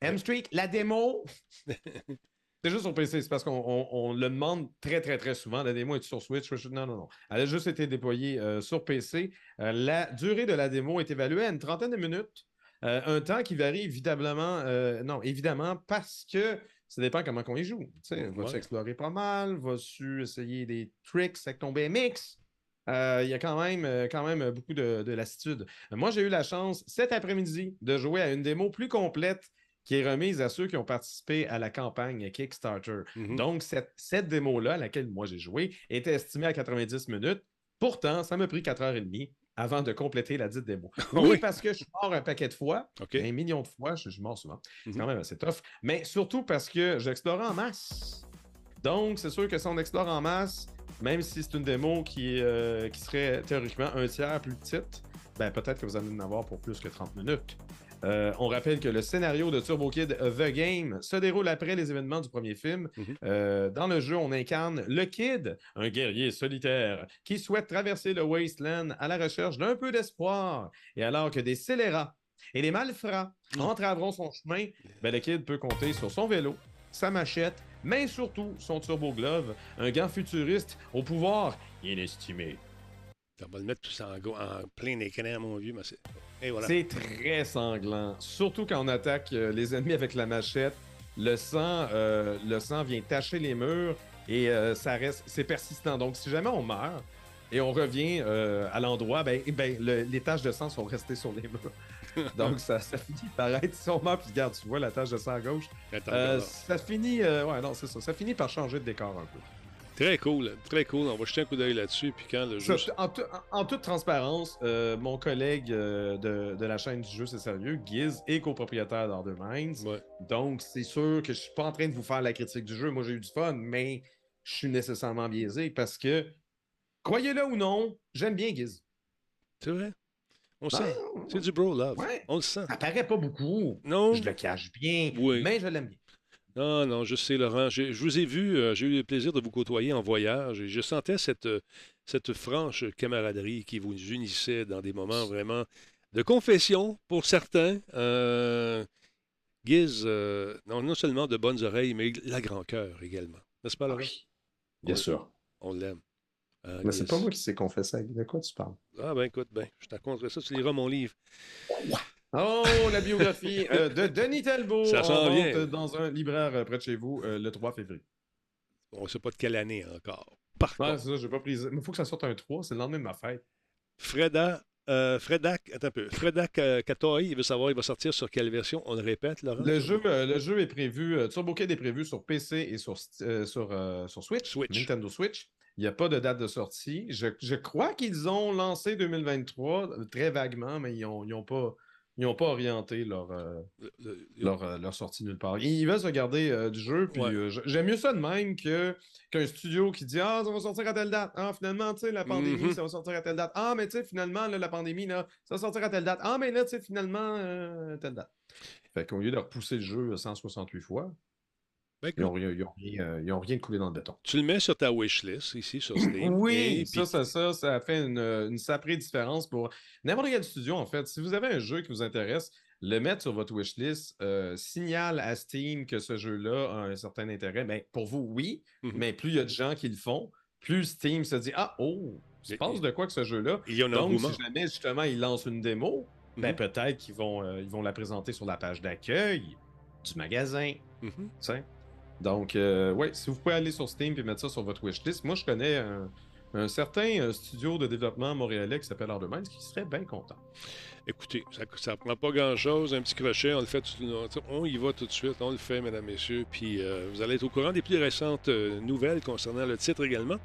M-Streak, la démo. c'est juste sur PC, c'est parce qu'on on- on le demande très, très, très souvent. La démo est sur Switch. Non, non, non. Elle a juste été déployée euh, sur PC. Euh, la durée de la démo est évaluée à une trentaine de minutes. Euh, un temps qui varie évidemment, euh, non, évidemment, parce que ça dépend comment on y joue. Tu sais, Vas-tu Ouais. explorer pas mal? Vas-tu essayer des tricks avec ton BMX? Euh, Il y a quand même, euh, quand même beaucoup de, de lassitude. Moi, j'ai eu la chance cet après-midi de jouer à une démo plus complète qui est remise à ceux qui ont participé à la campagne Kickstarter. Mhm. Donc, cette, cette démo-là, à laquelle moi j'ai joué, était estimée à 90 minutes. Pourtant, ça m'a pris 4h30 avant de compléter la dite démo. Oui, Oui. parce que je suis mort un paquet de fois, un million de fois, je je suis mort souvent. C'est Mhm. quand même assez tough. Mais surtout parce que j'explorais en masse. Donc, c'est sûr que si on explore en masse, même si c'est une démo qui, euh, qui serait théoriquement un tiers plus petite, ben peut-être que vous allez en avoir pour plus que 30 minutes. Euh, on rappelle que le scénario de Turbo Kid The Game se déroule après les événements du premier film. Mhm. Euh, dans le jeu, on incarne le Kid, un guerrier solitaire qui souhaite traverser le Wasteland à la recherche d'un peu d'espoir. Et alors que des scélérats et des malfrats entraveront son chemin, ben, le Kid peut compter sur son vélo, sa machette, mais surtout son Turbo Glove, un gant futuriste au pouvoir inestimé. On va le mettre tout ça en, plein écran, mon vieux. Mais c'est- voilà. C'est très sanglant, surtout quand on attaque euh, les ennemis avec la machette. Le sang, euh, le sang vient tacher les murs et euh, ça reste, c'est persistant. Donc, si jamais on meurt et on revient à l'endroit, ben, eh ben, le- les taches de sang sont restées sur les murs. Donc, ça, ça finit par être, si on meurt, puis regarde, tu vois la tache de sang à gauche, ça finit, ouais, non, c'est ça, ça finit par changer de décor un peu. Très cool, très cool. On va jeter un coup d'œil là-dessus. Puis quand le jeu. En, tout- en- en toute transparence, euh, mon collègue euh, de, de la chaîne du jeu, c'est sérieux, Giz est copropriétaire d'Order Minds. Ouais. Donc, c'est sûr que je suis pas en train de vous faire la critique du jeu. Moi, j'ai eu du fun, mais je suis nécessairement biaisé parce que, croyez-le ou non, j'aime bien Giz. C'est vrai? On Ah, sent. C'est du bro love. ouais. On le sent. Ça paraît pas beaucoup. Non. Je le cache bien, Oui. mais je l'aime bien. Non, non, je sais, Laurent. Je vous ai vu, euh, j'ai eu le plaisir de vous côtoyer en voyage et je sentais cette, euh, cette franche camaraderie qui vous unissait dans des moments vraiment de confession pour certains. Euh, euh, non, non seulement de bonnes oreilles, mais la grand cœur également. N'est-ce pas, Laurent? Bien Oui. sûr. On l'aime. Ah, Mais c'est pas moi qui s'est confessé. De quoi tu parles? Ah, ben écoute, ben, je t'accorde ça, tu liras mon livre. Oh, la biographie euh, de Denis Talbot. Ça en s'en vient. Dans un libraire euh, près de chez vous euh, le 3 février. On ne sait pas de quelle année encore. Par Ouais, contre, c'est ça, j'ai pas pris. Mais il faut que ça sorte un 3, c'est le lendemain de ma fête. Freda, euh, Fredak, attends un peu. Fredak Katoy, il veut savoir, il va sortir sur quelle version? On le répète, Laurent? Le jeu, euh, le jeu est prévu, euh, Turbo Kid est prévu sur PC et sur, euh, sur, euh, sur Switch, Switch. Nintendo Switch. Il n'y a pas de date de sortie. Je, je crois qu'ils ont lancé 2023 euh, très vaguement, mais ils n'ont ils ont pas, ils ont pas orienté leur, euh, Le- le- leur, euh, leur sortie nulle part. Ils veulent se garder euh, du jeu, puis Ouais. j'aime mieux ça de même que qu'un studio qui dit Ah, ça va sortir à telle date. Ah, finalement, tu sais, la pandémie, Mhm. ça va sortir à telle date. Ah, mais tu sais, finalement, là, la pandémie, là, ça va sortir à telle date. Ah, mais là, tu sais, finalement, telle date. Fait qu'au lieu de repousser le jeu 168 fois, ils n'ont rien, ils ont rien, euh, ils ont rien coulé dans le béton. Tu le mets sur ta wishlist ici sur Steam. Oui, et ça, ça, ça, ça fait une, une sacrée différence pour n'importe quel studio, en fait. Si vous avez un jeu qui vous intéresse, le mettre sur votre wishlist euh, signale à Steam que ce jeu-là a un certain intérêt. Ben, pour vous, oui, Mhm. mais plus il y a de gens qui le font, plus Steam se dit Ah, oh, il se Et- passe de quoi que ce jeu-là? Il y a un Donc, si jamais justement ils lancent une démo, ben, Mhm. peut-être qu'ils vont, euh, ils vont la présenter sur la page d'accueil du magasin. Tu sais? Donc, euh, ouais, si vous pouvez aller sur Steam et mettre ça sur votre wishlist, moi je connais un, certain euh, studio de développement montréalais qui s'appelle Minds qui serait bien content. Écoutez, ça ne prend pas grand-chose, un petit crochet, on le fait, tout- on y va tout de suite, on le fait, mesdames, messieurs, puis euh, vous allez être au courant des plus récentes euh, nouvelles concernant le titre également,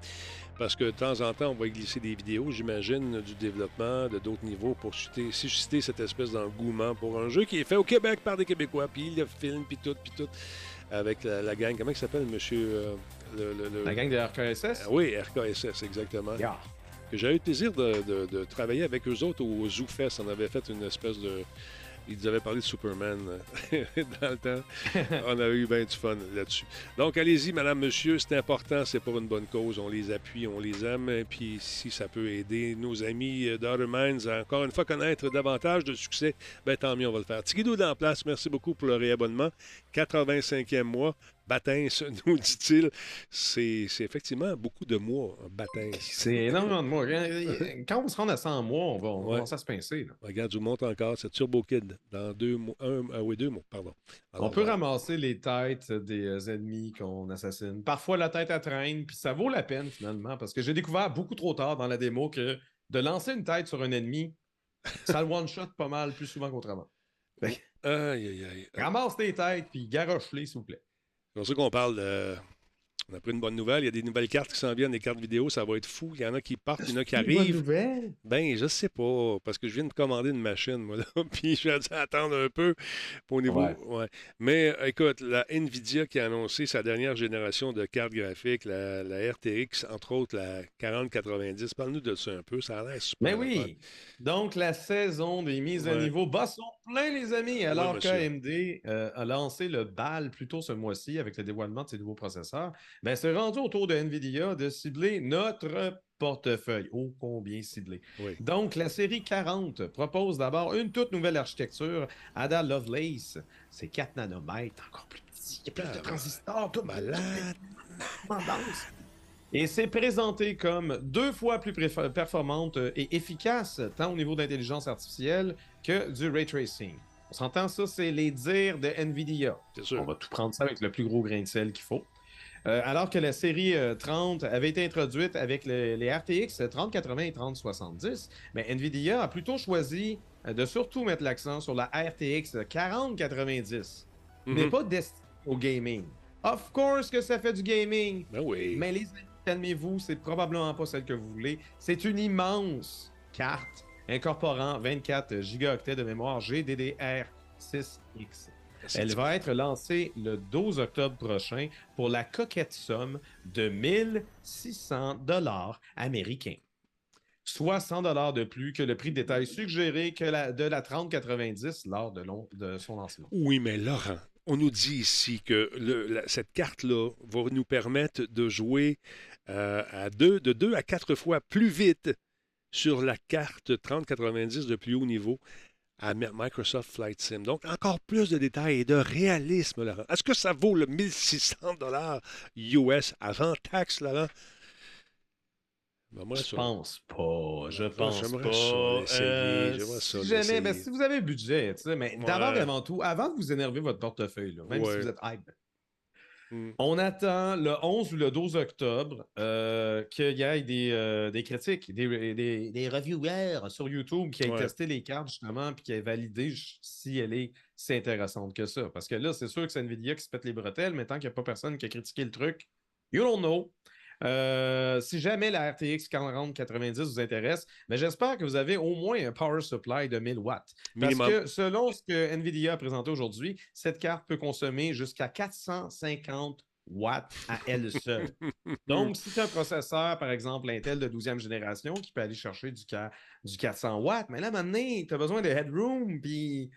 parce que de temps en temps, on va glisser des vidéos, j'imagine, du développement, de d'autres niveaux pour susciter, susciter cette espèce d'engouement pour un jeu qui est fait au Québec par des Québécois, puis le film, puis tout, puis tout, avec la, la gang, comment il s'appelle, monsieur... euh, le, le- le- La gang de RKSS? Ah oui, RKSS, exactement Yeah. j'ai eu le plaisir de, de- de travailler avec eux autres au ZooFest. On avait fait une espèce de. Ils nous avaient parlé de Superman euh, dans le temps. On avait eu bien du fun là-dessus. Donc, allez-y, madame, monsieur, c'est important, c'est pour une bonne cause. On les appuie, on les aime. Et puis, si ça peut aider nos amis euh, d'Outer Minds à encore une fois connaître davantage de succès, ben tant mieux, on va le faire. Tigidou dans la place, merci beaucoup pour le réabonnement. 85e mois. Baptême, nous dit-il. C'est c'est effectivement beaucoup de mois, baptême. C'est énormément de mois. Quand on se rend à 100 mois, on va, on Ouais. à se pincer. là. Regarde, je vous montre encore, c'est Turbo Kid dans deux mois. Un, ah oui, deux mois, pardon. Alors, on peut voilà. ramasser les têtes des euh, ennemis qu'on assassine. Parfois, la tête à traîne, puis ça vaut la peine finalement, parce que j'ai découvert beaucoup trop tard dans la démo que de lancer une tête sur un ennemi, ça le one-shot pas mal plus souvent qu'autrement. Aïe, aïe, aïe. Ramasse tes têtes, puis garoche-les, s'il vous plaît. C'est pour ça qu'on parle de. On a pris une bonne nouvelle. Il y a des nouvelles cartes qui s'en viennent, des cartes vidéo. Ça va être fou. Il y en a qui partent, il y en a qui arrivent. nouvelle? Ben, je sais pas, parce que je viens de commander une machine, moi, là, puis je vais attendre un peu pour au niveau. Ouais. Ouais. Mais euh, écoute, la Nvidia qui a annoncé sa dernière génération de cartes graphiques, la, la RTX, entre autres la 4090, parle-nous de ça un peu, ça a l'air super. Mais fun. oui. Donc, la saison des mises à Ouais. niveau bat son plein, les amis. Alors qu'AMD euh, a lancé le bal plus tôt ce mois-ci avec le dévoilement de ses nouveaux processeurs, ben, c'est rendu autour de NVIDIA de cibler notre portefeuille. Oh, combien ciblé. Oui. Donc, la série 40 propose d'abord une toute nouvelle architecture, Ada Lovelace. C'est 4 nanomètres, encore plus petit. Il y a plus de Ah, transistors, tout Malade. Et c'est présenté comme deux fois plus performante et efficace, tant au niveau d'intelligence artificielle que du ray tracing. On s'entend ça, c'est les dires de NVIDIA. Sûr. On va tout prendre ça avec le plus gros grain de sel qu'il faut. Euh, alors que la série euh, 30 avait été introduite avec le- les RTX 3080 et 3070, mais Nvidia a plutôt choisi euh, de surtout mettre l'accent sur la RTX 4090, qui n'est Mhm. pas destinée au gaming. Of course que ça fait du gaming, Ben oui. mais les calmez-vous, c'est probablement pas celle que vous voulez. C'est une immense carte incorporant 24 gigaoctets de mémoire GDDR6X. C'est Elle va être lancée le 12 octobre prochain pour la coquette somme de 1600 dollars américains. Soit 100 dollars de plus que le prix de détail suggéré que la- de la 3090 lors de son lancement. Oui, mais Laurent, on nous dit ici que cette carte-là va nous permettre de jouer euh, à deux, de 2 à 4 fois plus vite sur la carte 3090 de plus haut niveau à Mi- Microsoft Flight Sim. Donc, encore plus de détails et de réalisme, Laurent. Est-ce que ça vaut le 1600 dollars US avant taxe, Laurent? Ben, moi, Je pense pas. Je Ouais, pense j'aimerais pas. ça Euh, j'aimerais ça si jamais, ben, si vous avez le budget, tu sais, mais Ouais. d'abord et avant tout, avant de vous énerver votre portefeuille, là, même Ouais. si vous êtes hype, Hmm. on attend le 11 ou le 12 octobre euh, qu'il y ait des, euh, des critiques, des, des- des reviewers sur YouTube qui aient Ouais. testé les cartes justement puis qui aient validé si elle est si intéressante que ça. Parce que là, c'est sûr que c'est Nvidia qui se pète les bretelles, mais tant qu'il n'y a pas personne qui a critiqué le truc, you don't know. Euh, si jamais la RTX 4090 vous intéresse, mais j'espère que vous avez au moins un power supply de 1000 watts. Parce Minimum. que selon ce que Nvidia a présenté aujourd'hui, cette carte peut consommer jusqu'à 450 watts à elle seule. Donc, si tu as un processeur, par exemple, Intel de 12e génération, qui peut aller chercher du, du 400 watts, mais là, maintenant, tu as besoin de headroom, puis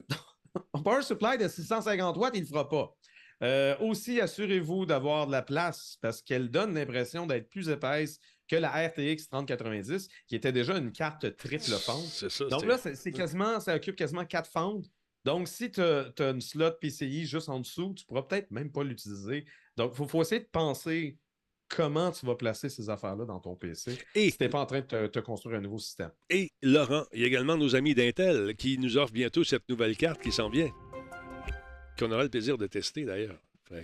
un power supply de 650 watts, il ne le fera pas. Euh, aussi, assurez-vous d'avoir de la place parce qu'elle donne l'impression d'être plus épaisse que la RTX 3090, qui était déjà une carte triple fente. C'est ça. Donc là, c'est quasiment, ça occupe quasiment quatre fentes. Donc, si tu as, une slot PCI juste en dessous, tu pourras peut-être même pas l'utiliser. Donc, il faut, faut essayer de penser comment tu vas placer ces affaires-là dans ton PC Et si tu n'es pas en train de te, te construire un nouveau système. Et Laurent, il y a également nos amis d'Intel qui nous offrent bientôt cette nouvelle carte qui s'en vient. Qu'on aura le plaisir de tester d'ailleurs.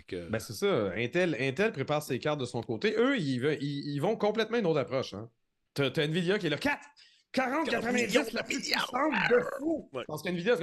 Que- Ben, c'est ça. Intel, Intel prépare ses cartes de son côté. Eux, ils, ve- ils- ils vont complètement une autre approche. Hein. T'as Nvidia qui est là. 4, 40, 90, la plus puissante de fou. Ouais. Parce qu'Nvidia,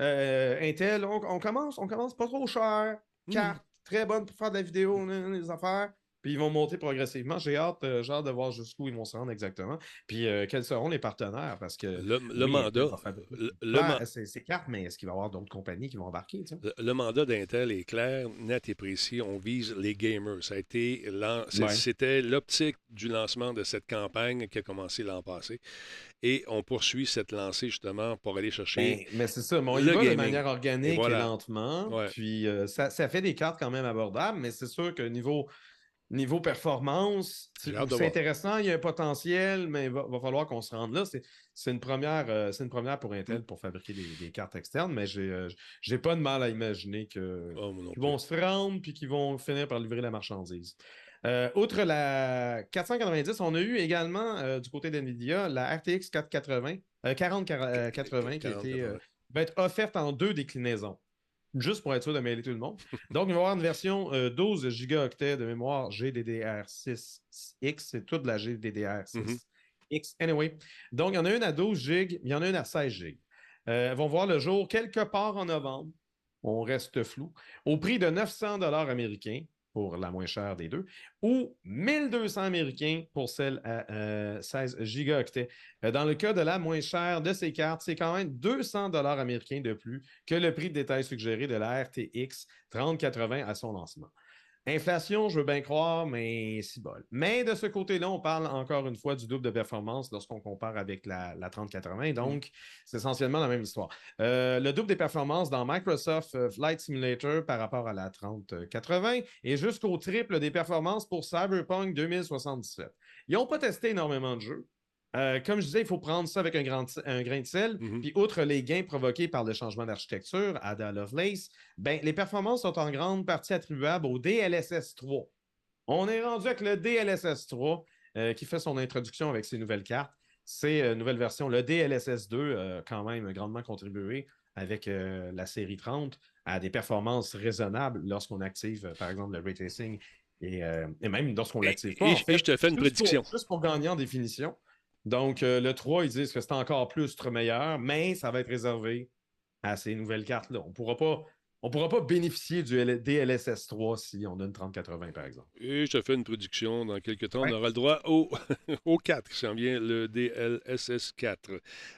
euh, Intel, on, on commence, on commence pas trop cher. Hmm. Carte, très bonne pour faire de la vidéo, les affaires. Puis ils vont monter progressivement. J'ai hâte, euh, hâte de voir jusqu'où ils vont se rendre exactement. Puis euh, quels seront les partenaires? Parce que Le, le oui, mandat. Ouais, ma- c'est carte, mais est-ce qu'il va y avoir d'autres compagnies qui vont embarquer? tu sais? le- le mandat d'Intel est clair, net et précis. On vise les gamers. Ça a été l'an- c'est- Ouais. C'était l'optique du lancement de cette campagne qui a commencé l'an passé. Et on poursuit cette lancée justement pour aller chercher. Ben, mais c'est ça, mais on y le va de manière organique Et voilà. et lentement. Ouais. Puis euh, ça, ça fait des cartes quand même abordables, mais c'est sûr que niveau, niveau performance, c'est intéressant, il y a un potentiel, mais il va, va falloir qu'on se rende là. C'est une, première, euh, une première pour Intel pour fabriquer des, des cartes externes, mais j'ai euh, pas de mal à imaginer Oh, qu'ils vont se rendre puis qu'ils vont finir par livrer la marchandise. Euh, outre la 490, on a eu également euh, du côté d'NVIDIA la RTX 480, euh, 4080 qui a été, va être offerte en deux déclinaisons. Juste pour être sûr de mêler tout le monde. Donc, il va y avoir une version euh, 12 gigaoctets de mémoire GDDR6X. C'est toute la GDDR6X. Anyway. Donc, il y en a une à 12 GB, il y en a une à 16 GB. Euh, elles vont voir le jour quelque part en novembre. On reste flou. Au prix de 900 dollars américains pour la moins chère des deux, ou 1200 américains pour celle à euh, 16 gigaoctets. Euh, Dans le cas de la moins chère de ces cartes, c'est quand même 200 dollars américains de plus que le prix de détail suggéré de la RTX 3080 à son lancement. Inflation, je veux bien croire, mais si bol. Mais de ce côté-là, on parle encore une fois du double de performance lorsqu'on compare avec la, la 3080. Donc, c'est essentiellement la même histoire. Euh, le double des performances dans Microsoft euh, Flight Simulator par rapport à la 3080 et jusqu'au triple des performances pour Cyberpunk 2077. Ils n'ont pas testé énormément de jeux. Euh, comme je disais, il faut prendre ça avec un, grand, un grain de sel. Mhm. Puis, outre les gains provoqués par le changement d'architecture, Ada Lovelace, ben, les performances sont en grande partie attribuables au DLSS 3. On est rendu avec le DLSS 3 euh, qui fait son introduction avec ses nouvelles cartes. C'est une nouvelle version. Le DLSS 2 euh, quand même grandement contribué avec euh, la série 30 à des performances raisonnables lorsqu'on active, euh, par exemple, le ray tracing et, euh, et même lorsqu'on l'active pas. et- en fait. et je te fais une Juste prédiction. Pour, juste pour gagner en définition. Donc, euh, le 3, ils disent que c'est encore plus meilleur, mais ça va être réservé à ces nouvelles cartes-là. On pourra pas. On ne pourra pas bénéficier du L- DLSS 3 si on a une 3080, par exemple. Et je te fais une prédiction. Dans quelques temps, Ouais. on aura le droit au, au 4 qui s'en vient, le DLSS 4.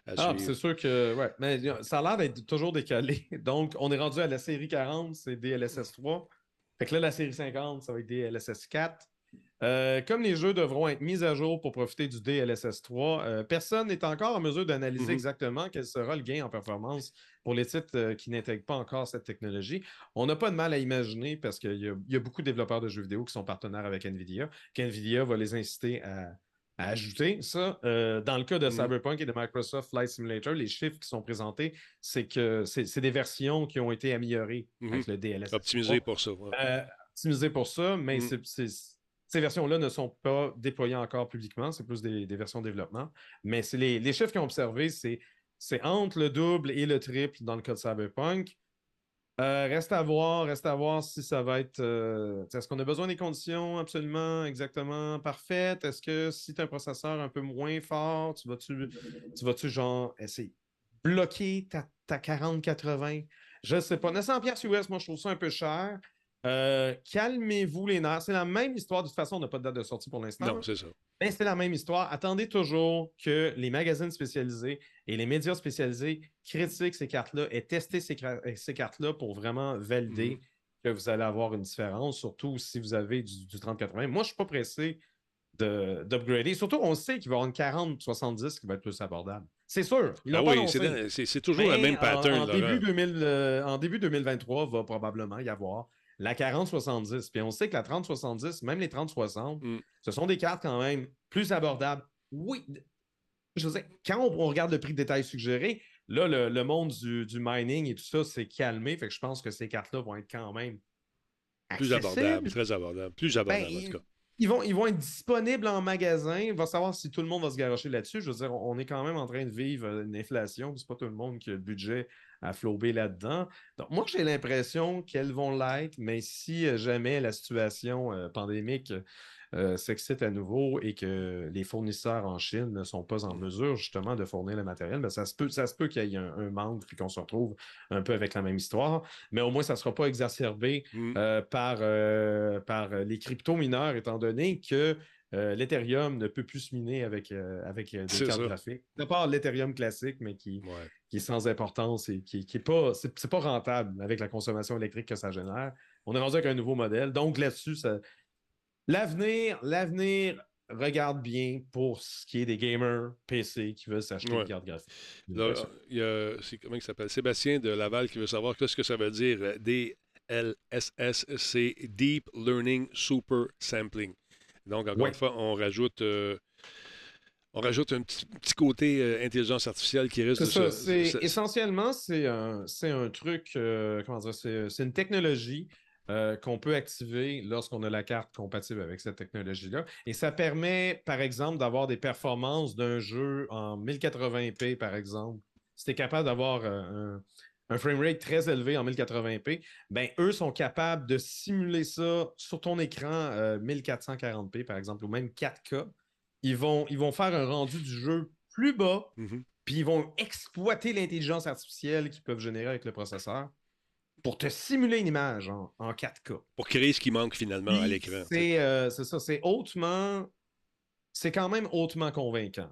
à Ah, c'est sûr que, ouais, mais ça a l'air d'être toujours décalé. Donc, on est rendu à la série 40, c'est DLSS 3. Fait que là, la série 50, ça va être DLSS 4. Euh, comme les jeux devront être mis à jour pour profiter du DLSS 3, euh, personne n'est encore en mesure d'analyser Mhm. exactement quel sera le gain en performance pour les titres euh, qui n'intègrent pas encore cette technologie. On n'a pas de mal à imaginer parce qu'il y, a- il y a beaucoup de développeurs de jeux vidéo qui sont partenaires avec NVIDIA, qu'NVIDIA va les inciter à, à ajouter ça. Dans le cas de Mhm. Cyberpunk et de Microsoft Flight Simulator, les chiffres qui sont présentés, c'est que c'est des versions qui ont été améliorées avec le DLSS 3 Optimisé pour ça. ouais. euh, optimisé pour ça, mais c'est- ces versions-là ne sont pas déployées encore publiquement, c'est plus des, versions développement. Mais c'est les, les chiffres qu'ils ont observés, c'est c'est entre le double et le triple dans le cas de Cyberpunk. Euh, reste à voir, reste à voir si ça va être. euh, Est-ce qu'on a besoin des conditions absolument exactement parfaites? Est-ce que si tu as un processeur un peu moins fort, tu vas-tu, tu vas-tu genre essayer bloquer ta, ta 40-80? Je sais pas. 900 pièces US, moi je trouve ça un peu cher. Euh, Calmez-vous les nerfs. C'est la même histoire. De toute façon, on n'a pas de date de sortie pour l'instant. Non, c'est ça. Mais c'est la même histoire. Attendez toujours que les magazines spécialisés et les médias spécialisés critiquent ces cartes-là et testent ces, ces cartes-là pour vraiment valider que vous allez avoir une différence, surtout si vous avez du, du 30-80. Moi, je ne suis pas pressé de- d'upgrader. Surtout, on sait qu'il va y avoir une 40-70 qui va être plus abordable. C'est sûr. Ah l'a oui, c'est dans- c'est c'est toujours le Mais même en- pattern. En, début 2000, euh, en début 2023, va probablement y avoir la 40-70. Puis on sait que la 30-70, même les 30-60, Mm. ce sont des cartes quand même plus abordables. Oui, je sais, quand on, on regarde le prix de détail suggéré, là, le, le monde du, du mining et tout ça s'est calmé. Fait que je pense que ces cartes-là vont être quand même Plus accessibles. abordable, très abordable. Plus Ben, en tout cas. Ils vont, ils vont être disponibles en magasin. Il va savoir si tout le monde va se garocher là-dessus. Je veux dire, on est quand même en train de vivre une inflation. C'est pas tout le monde qui a le budget à flober là-dedans. Donc, moi, j'ai l'impression qu'elles vont l'être, mais si euh, jamais la situation euh, pandémique euh, s'excite à nouveau et que les fournisseurs en Chine ne sont pas en mesure justement de fournir le matériel, ben, ça se peut, ça se peut qu'il y ait un, un manque puis qu'on se retrouve un peu avec la même histoire. Mais au moins, ça ne sera pas exacerbé Mm. euh, par, euh, par les crypto-mineurs, étant donné que euh, l'Ethereum ne peut plus se miner avec, euh, avec euh, des cartes ça. graphiques. À part l'Ethereum classique, mais qui, Ouais. qui est sans importance et qui, qui est pas, c'est, pas rentable avec la consommation électrique que ça génère. On est rendu avec un nouveau modèle. Donc là-dessus, ça- l'avenir, l'avenir regarde bien pour ce qui est des gamers PC qui veulent s'acheter Ouais. une carte graphique. Là, il y a, c'est- comment il s'appelle? Sébastien de Laval qui veut savoir qu'est-ce que ça veut dire DLSS, c'est Deep Learning Super Sampling. Donc, encore Ouais. une fois, on rajoute, euh, on rajoute un petit, petit côté euh, intelligence artificielle qui risque de ça. se- essentiellement, c'est un, c'est un truc, euh, comment dire, c'est, c'est une technologie euh, qu'on peut activer lorsqu'on a la carte compatible avec cette technologie-là. Et ça permet, par exemple, d'avoir des performances d'un jeu en 1080p, par exemple. Si tu es capable d'avoir un, un framerate très élevé en 1080p, ben eux sont capables de simuler ça sur ton écran euh, 1440p, par exemple, ou même 4K. Ils vont, ils vont faire un rendu du jeu plus bas Mhm. puis ils vont exploiter l'intelligence artificielle qu'ils peuvent générer avec le processeur pour te simuler une image en, en 4K. Pour créer ce qui manque finalement à l'écran. C'est euh, c'est ça, c'est hautement. C'est quand même hautement convaincant.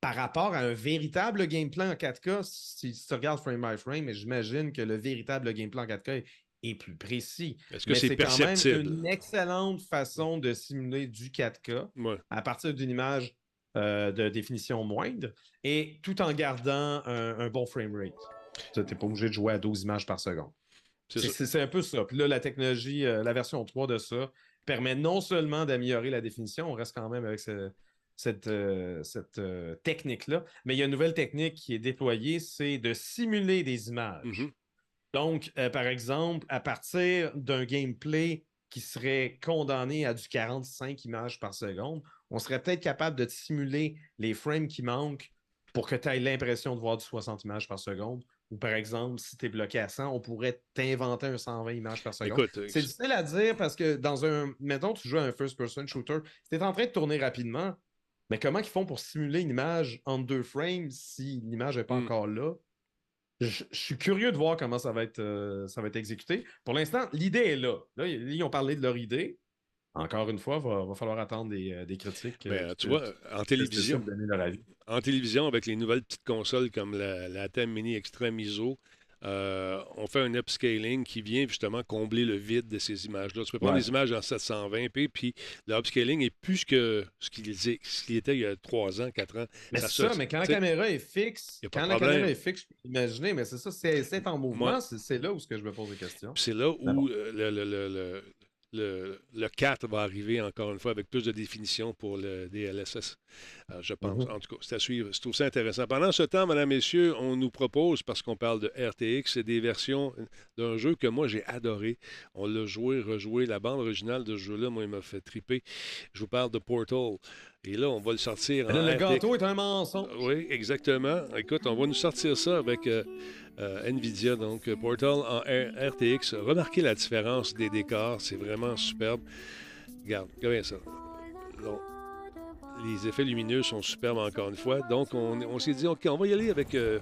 Par rapport à un véritable gameplay en 4K, si, si tu regardes frame by frame, j'imagine que le véritable gameplay en 4K est, plus précis. Est-ce que c'est quand même une excellente façon de simuler du 4K Ouais. à partir d'une image euh, de définition moindre et tout en gardant un, un bon framerate. Tu n'es pas obligé de jouer à 12 images par seconde. C'est un peu ça. Puis là, la technologie, euh, la version 3 de ça, permet non seulement d'améliorer la définition, on reste quand même avec ce- cette, euh, cette euh, technique-là, mais il y a une nouvelle technique qui est déployée, c'est de simuler des images. Mhm. Donc, euh, par exemple, à partir d'un gameplay qui serait condamné à du 45 images par seconde, on serait peut-être capable de simuler les frames qui manquent pour que tu aies l'impression de voir du 60 images par seconde. Ou par exemple, si tu es bloqué à 100, on pourrait t'inventer un 120 images par seconde. C'est difficile à dire parce que dans un. Mettons, tu joues à un first-person shooter, si tu es en train de tourner rapidement, mais comment ils font pour simuler une image en deux frames si l'image n'est pas Mm. encore là? Je, je suis curieux de voir comment ça va être, euh, ça va être exécuté. Pour l'instant, l'idée est là. Là, ils ont parlé de leur idée. Encore une fois, il va, va falloir attendre des, euh, des critiques. euh, ben, tu vois, en télévision, donner leur avis. en télévision, avec les nouvelles petites consoles comme la, la Thème Mini Extreme ISO, euh, on fait un upscaling qui vient justement combler le vide de ces images-là. Tu peux prendre Ouais. des images en 720p, puis le upscaling est plus que ce qu'il était il y a 3 ans, 4 ans. Mais c'est ça, mais quand la caméra est fixe, quand la caméra est fixe, je peux imaginer, mais c'est ça, c'est en mouvement, c'est là où ce que je me pose des questions. C'est là où euh, le, le, le, le, le- le 4 va arriver encore une fois avec plus de définition pour le DLSS, euh, je pense. Mhm. En tout cas, c'est à suivre. Je trouve ça intéressant. Pendant ce temps, mesdames, messieurs, on nous propose, parce qu'on parle de RTX, c'est des versions d'un jeu que moi j'ai adoré. On l'a joué, rejoué. La bande originale de ce jeu-là, moi, il m'a fait triper. Je vous parle de Portal. Et là, on va le sortir en le RTX. gâteau est un mensonge. Oui, exactement. Écoute, on va nous sortir ça avec euh, euh, NVIDIA, donc euh, Portal en RTX. Remarquez la différence des décors, c'est vraiment superbe. Regarde, regarde ça. Les effets lumineux sont superbes encore une fois. Donc, on, s'est dit, OK, on va y aller avec, euh,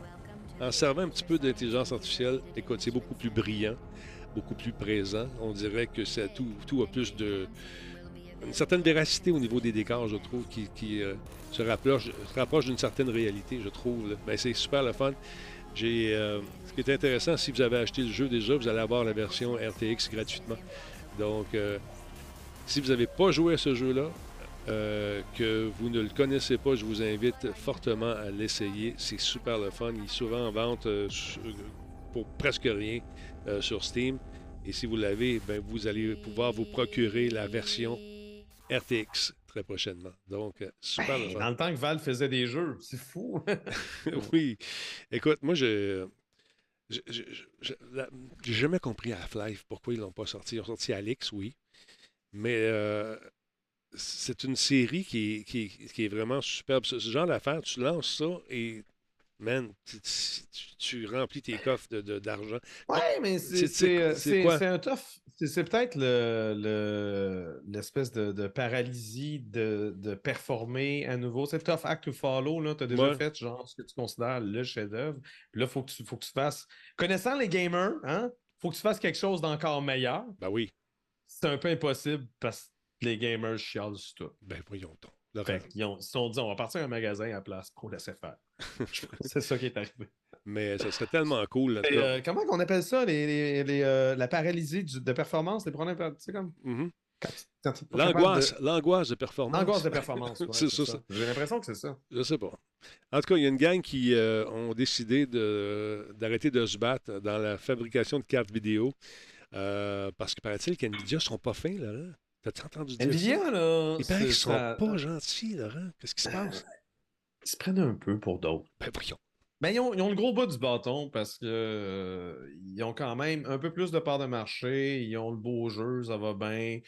en servant un petit peu d'intelligence artificielle. Écoute, c'est beaucoup plus brillant, beaucoup plus présent. On dirait que ça, tout, tout a plus de une certaine véracité au niveau des décors, je trouve, qui, se rapproche, d'une certaine réalité, je trouve. là. Ben, c'est super le fun. Euh, ce qui est intéressant, si vous avez acheté le jeu déjà, vous allez avoir la version RTX gratuitement. Donc, euh, si vous n'avez pas joué à ce jeu-là, euh, que vous ne le connaissez pas, je vous invite fortement à l'essayer. C'est super le fun. Il est souvent en vente pour presque rien sur Steam. Et si vous l'avez, ben, vous allez pouvoir vous procurer la version RTX très prochainement. Donc, euh, super Ben, fun. dans le temps que Val faisait des jeux, c'est fou. oui. Écoute, moi, je. je- je- je- la- J'ai jamais compris Half-Life pourquoi ils l'ont pas sorti. Ils ont sorti Alix, oui. Mais euh, c'est une série qui est, qui, est- qui est vraiment superbe. Ce ce genre d'affaire, tu lances ça et man, tu, tu- tu remplis tes coffres de- de- d'argent. Ouais, mais c'est un tough. C'est peut-être le- le- l'espèce de, de paralysie de, de performer à nouveau. C'est tough act to follow. Tu as déjà Ouais. fait genre ce que tu considères le chef-d'œuvre. Là, il faut, que tu- faut que tu fasses. Connaissant les gamers, hein, faut que tu fasses quelque chose d'encore meilleur. Ben oui, C'est un peu impossible parce que les gamers chialent sur tout. ben voyons donc. Fait ils se sont dit, on va partir un magasin à la place pour laisser faire. c'est ça qui est arrivé. Mais ça serait tellement cool. euh, comment on appelle ça, les, les- les, euh, la paralysie du- de performance, les problèmes, tu sais, comme... Mhm. capable L'angoisse, de- l'angoisse de performance. L'angoisse de performance, ouais, C'est c'est ça, ça. J'ai l'impression que c'est ça. Je sais pas. En tout cas, il y a une gang qui euh, ont décidé d'arrêter de, se battre dans la fabrication de cartes vidéo. euh, parce que paraît-il qu'NVIDIA ne sont pas fins, Laurent. T'as-tu entendu dire ça? Nvidia, là, Il paraît qu'ils c'est- sont ça- pas gentils, Laurent. Qu'est-ce qui se passe? Ils se prennent un peu pour d'autres. Ben voyons. Ben, ils ont, ils ont le gros bout du bâton parce que euh, ils ont quand même un peu plus de part de marché, ils ont le beau jeu, ça va bien.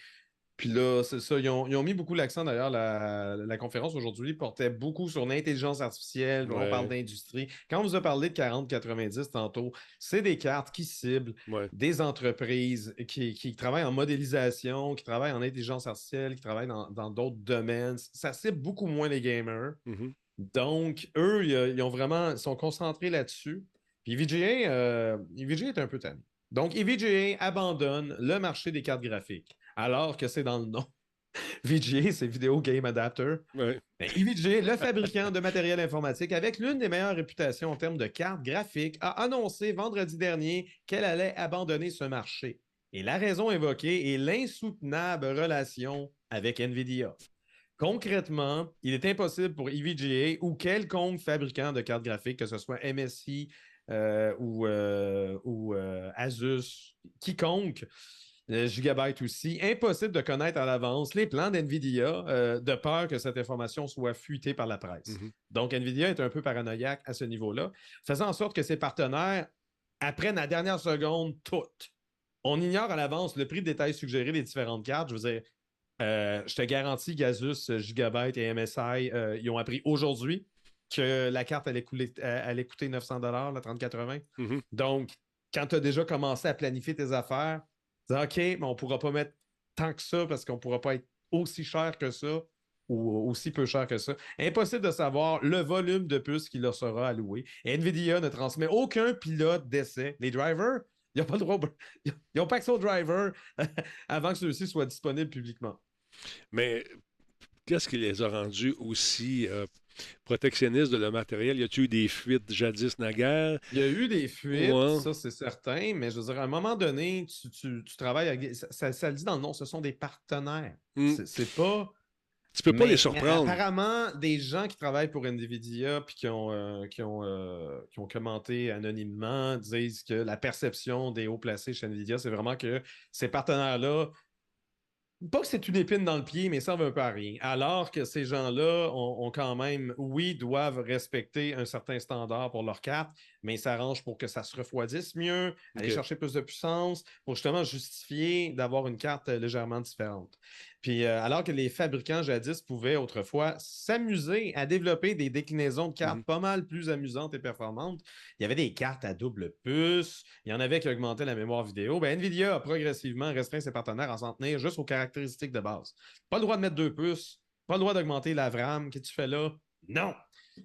Puis là, c'est ça, ils ont, ils ont mis beaucoup l'accent d'ailleurs. La, la conférence aujourd'hui portait beaucoup sur l'intelligence artificielle. Ouais. On parle d'industrie. Quand on vous a parlé de 40-90 tantôt, c'est des cartes qui ciblent Ouais. des entreprises qui, qui travaillent en modélisation, qui travaillent en intelligence artificielle, qui travaillent dans d'autres domaines. Ça cible beaucoup moins les gamers. Mhm. Donc, eux, ils, ont vraiment, ils sont concentrés là-dessus. Puis EVGA, euh, est un peu tanné. Donc, EVGA abandonne le marché des cartes graphiques, alors que c'est dans le nom. VGA, c'est Video Game Adapter. Ouais. Ben, EVGA, le fabricant de matériel informatique avec l'une des meilleures réputations en termes de cartes graphiques, a annoncé vendredi dernier qu'elle allait abandonner ce marché. Et la raison évoquée est l'insoutenable relation avec NVIDIA. Concrètement, il est impossible pour EVGA ou quelconque fabricant de cartes graphiques, que ce soit MSI euh, ou, euh, ou euh, Asus, quiconque, euh, Gigabyte aussi, impossible de connaître à l'avance les plans d'NVIDIA de peur que cette information soit fuitée par la presse. Mhm. Donc, NVIDIA est un peu paranoïaque à ce niveau-là, faisant en sorte que ses partenaires apprennent à la dernière seconde tout. On ignore à l'avance le prix de détail suggéré des différentes cartes. Je veux dire, euh, je te garantis qu'Asus, Gigabyte et MSI, euh, ils ont appris aujourd'hui que la carte allait, couler- euh, allait coûter 900 la 3080. Mhm. Donc, quand tu as déjà commencé à planifier tes affaires, tu dis OK, mais on ne pourra pas mettre tant que ça parce qu'on ne pourra pas être aussi cher que ça ou aussi peu cher que ça. Impossible de savoir le volume de puces qui leur sera alloué. NVIDIA ne transmet aucun pilote d'essai. Les drivers, ils n'ont pas le droit, ils n'ont pas accès aux drivers avant que ceux-ci soient disponibles publiquement. Mais qu'est-ce qui les a rendus aussi euh, protectionnistes de leur matériel? Y a-t-il eu des fuites jadis naguère? Il y a eu des fuites, Ouais. ça c'est certain, mais je veux dire, à un moment donné, tu, tu- tu travailles avec ça, ça- ça le dit dans le nom, ce sont des partenaires. Hmm. C'est- pas. Tu peux pas les surprendre. apparemment, des gens qui travaillent pour NVIDIA puis qui ont, euh, qui, ont, euh, qui ont commenté anonymement disent que la perception des hauts placés chez NVIDIA, c'est vraiment que ces partenaires-là, pas que c'est une épine dans le pied, mais ça ne veut pas rien. Alors que ces gens-là ont, ont quand même, oui, doivent respecter un certain standard pour leur carte, mais ils s'arrangent pour que ça se refroidisse mieux, aller chercher plus de puissance, pour justement justifier d'avoir une carte euh, légèrement différente. Puis euh, alors que les fabricants jadis pouvaient autrefois s'amuser à développer des déclinaisons de cartes Mhm. pas mal plus amusantes et performantes, il y avait des cartes à double puce, il y en avait qui augmentaient la mémoire vidéo. Ben, Nvidia a progressivement restreint ses partenaires à s'en tenir juste aux caractéristiques de base. Pas le droit de mettre deux puces, pas le droit d'augmenter la VRAM. Qu'est-ce que tu fais là? Non!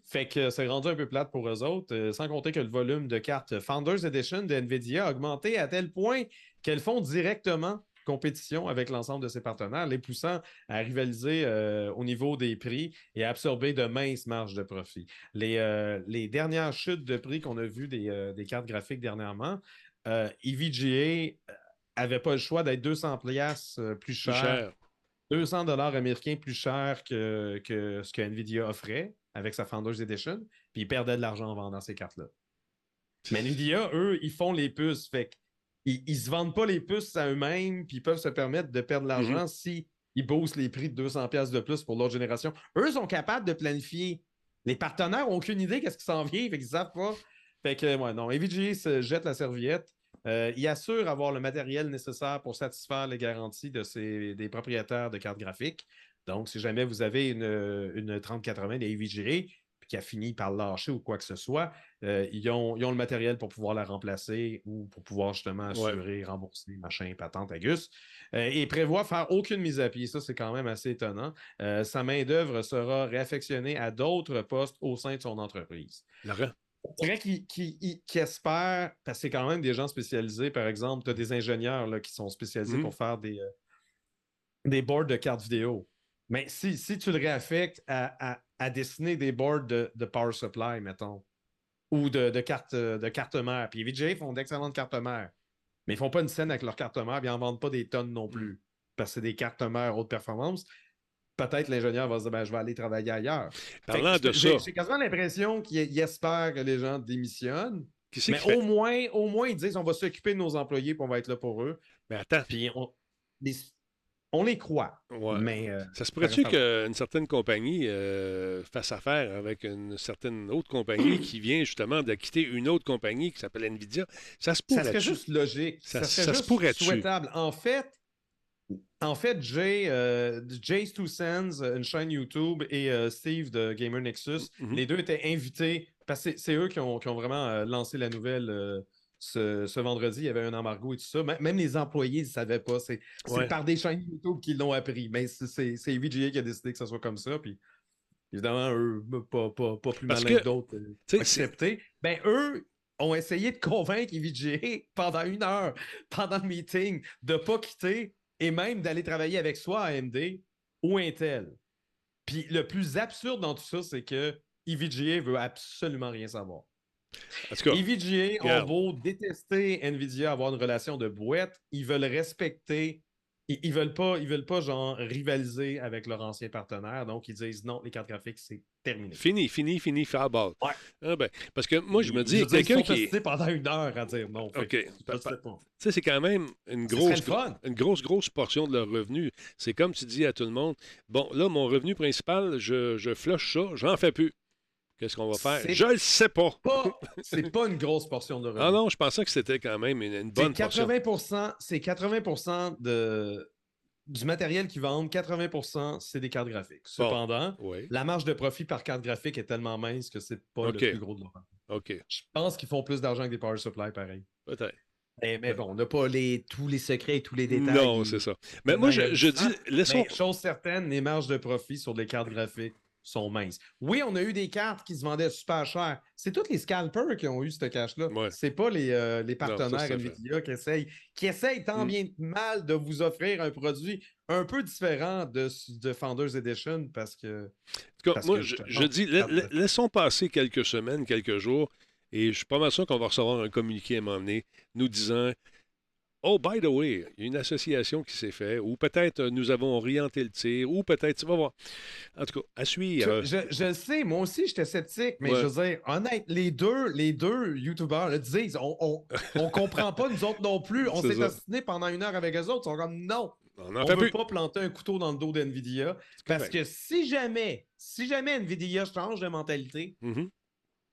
Fait que c'est rendu un peu plate pour eux autres, euh, sans compter que le volume de cartes Founders Edition de NVIDIA a augmenté à tel point qu'elles font directement compétition avec l'ensemble de ses partenaires, les poussant à rivaliser euh, au niveau des prix et à absorber de minces marges de profit. Les, euh, les dernières chutes de prix qu'on a vues des, euh, des cartes graphiques dernièrement, EVGA avait pas le choix d'être 200 piastres, euh, plus cher. 200 dollars américains plus cher que, que ce que Nvidia offrait avec sa Founders Edition, puis ils perdaient de l'argent en vendant ces cartes-là. Mais Nvidia, eux, ils font les puces, fait qu'ils ils se vendent pas les puces à eux-mêmes, puis ils peuvent se permettre de perdre de l'argent si ils boostent les prix de 200 pièces de plus pour l'autre génération. Eux sont capables de planifier. Les partenaires n'ont aucune idée qu'est-ce qui s'en vient, fait qu'ils savent pas. Fait que, ouais, non, EVGA se jette la serviette. Euh, il assure avoir le matériel nécessaire pour satisfaire les garanties de des propriétaires de cartes graphiques. Donc, si jamais vous avez une, une 3080 des EVGA, puis qui a fini par lâcher ou quoi que ce soit, euh, ils, ont, ils ont le matériel pour pouvoir la remplacer ou pour pouvoir justement assurer, rembourser, machin, patente, agus. Euh, et prévoit faire aucune mise à pied. Ça, c'est quand même assez étonnant. Euh, sa main-d'œuvre sera réaffectionnée à d'autres postes au sein de son entreprise. Laurent? C'est vrai qu'il qu'il- qu'il espère, parce que c'est quand même des gens spécialisés, par exemple, tu as des ingénieurs là, qui sont spécialisés Mhm. pour faire des, euh, des boards de cartes vidéo. Mais si, si tu le réaffectes à, à- à dessiner des boards de, de power supply, mettons, ou de, de cartes de carte mère, puis VJ font d'excellentes cartes mères, mais ils font pas une scène avec leurs cartes mères, puis ils n'en vendent pas des tonnes non plus, parce que c'est des cartes mères haute performance. Peut-être l'ingénieur va se dire, ben, je vais aller travailler ailleurs. Parlant que de j'ai- ça, J'ai quasiment l'impression qu'il il espère que les gens démissionnent. qui Mais qui fait... au moins, au moins, ils disent on va s'occuper de nos employés puis on va être là pour eux. Mais attends, Puis on les, on les croit. ouais. Mais euh, Ça se pourrait-tu qu'une certaine compagnie euh, fasse affaire avec une certaine autre compagnie qui vient justement de quitter une autre compagnie qui s'appelle Nvidia? Ça se ça serait juste logique. Ça- Ça, serait ça se juste pourrait-tu? souhaitable. En fait, en fait, Jay, euh, Jay's Two Cents, euh, une chaîne YouTube, et Steve de Gamer Nexus, Mhm. les deux étaient invités parce que c'est- eux qui ont, qui ont vraiment lancé la nouvelle. Ce, ce vendredi, il y avait un embargo et tout ça. M- Même les employés ne savaient pas. C'est Ouais. par des chaînes YouTube qu'ils l'ont appris. Mais c'est- VGA qui a décidé que ça soit comme ça. Puis évidemment, eux, pas, pas, pas plus malins que, d'autres, euh, tu sais, ont accepté. Ben, eux ont essayé de convaincre EVGA pendant une heure, pendant le meeting, de ne pas quitter et même d'aller travailler avec soit AMD ou Intel. Puis le plus absurde dans tout ça, c'est que EVGA veut absolument rien savoir. EVGA ont regarde. beau détester Nvidia, avoir une relation de boîte, ils veulent respecter. Ils, ils veulent pas, ils veulent pas genre rivaliser avec leur ancien partenaire, donc ils disent non, les cartes graphiques c'est terminé. fini, fini, fini, fireball. Ouais. Ah ben, parce que moi, je me dis, quelqu'un qui est... pendant une heure à dire non. Fait OK. Tu sais, c'est quand même une grosse, fun. une grosse, grosse portion de leur revenu. C'est comme tu dis à tout le monde, bon, là, mon revenu principal, je, je flush ça, j'en fais plus. Qu'est-ce qu'on va faire? Je le sais pas. Pas- c'est pas une grosse portion de revenus. Ah non, je pensais que c'était quand même une, une bonne portion. 80%, c'est 80% de, du matériel qu'ils vendent, 80% c'est des cartes graphiques. Bon. Cependant, Oui, la marge de profit par carte graphique est tellement mince que c'est pas le plus gros de leur OK, Je pense qu'ils font plus d'argent que des power supply, pareil. peut-être. Mais, mais bon, on n'a pas les, tous les secrets et tous les détails. Non, c'est ça. Mais moi, je, je dis, laissons... Mais chose certaine, les marges de profit sur des cartes graphiques sont minces. Oui, on a eu des cartes qui se vendaient super cher. C'est tous les scalpers qui ont eu ce cash-là. Ouais. C'est pas les, euh, les partenaires NVIDIA qui essayent, qui essayent tant Mm. bien que mal de vous offrir un produit un peu différent de, de Founders Edition parce que En tout cas, moi, je, dis, la- regarde, la- laissons passer quelques semaines, quelques jours, et je suis pas mal sûr qu'on va recevoir un communiqué à donné nous disant Oh, by the way, il y a une association qui s'est faite, ou peut-être euh, nous avons orienté le tir, ou peut-être, tu vas voir. En tout cas, à suivre. je, je le sais, moi aussi j'étais sceptique, mais Ouais. je veux dire, honnête, les deux, les deux YouTubeurs le disent, on, on, on comprend pas nous autres non plus. On s'est assassiné pendant une heure avec eux autres. Ils sont comme non. on ne plus. pas planter un couteau dans le dos d'NVIDIA. Parce que si jamais, si jamais NVIDIA change de mentalité, Mhm.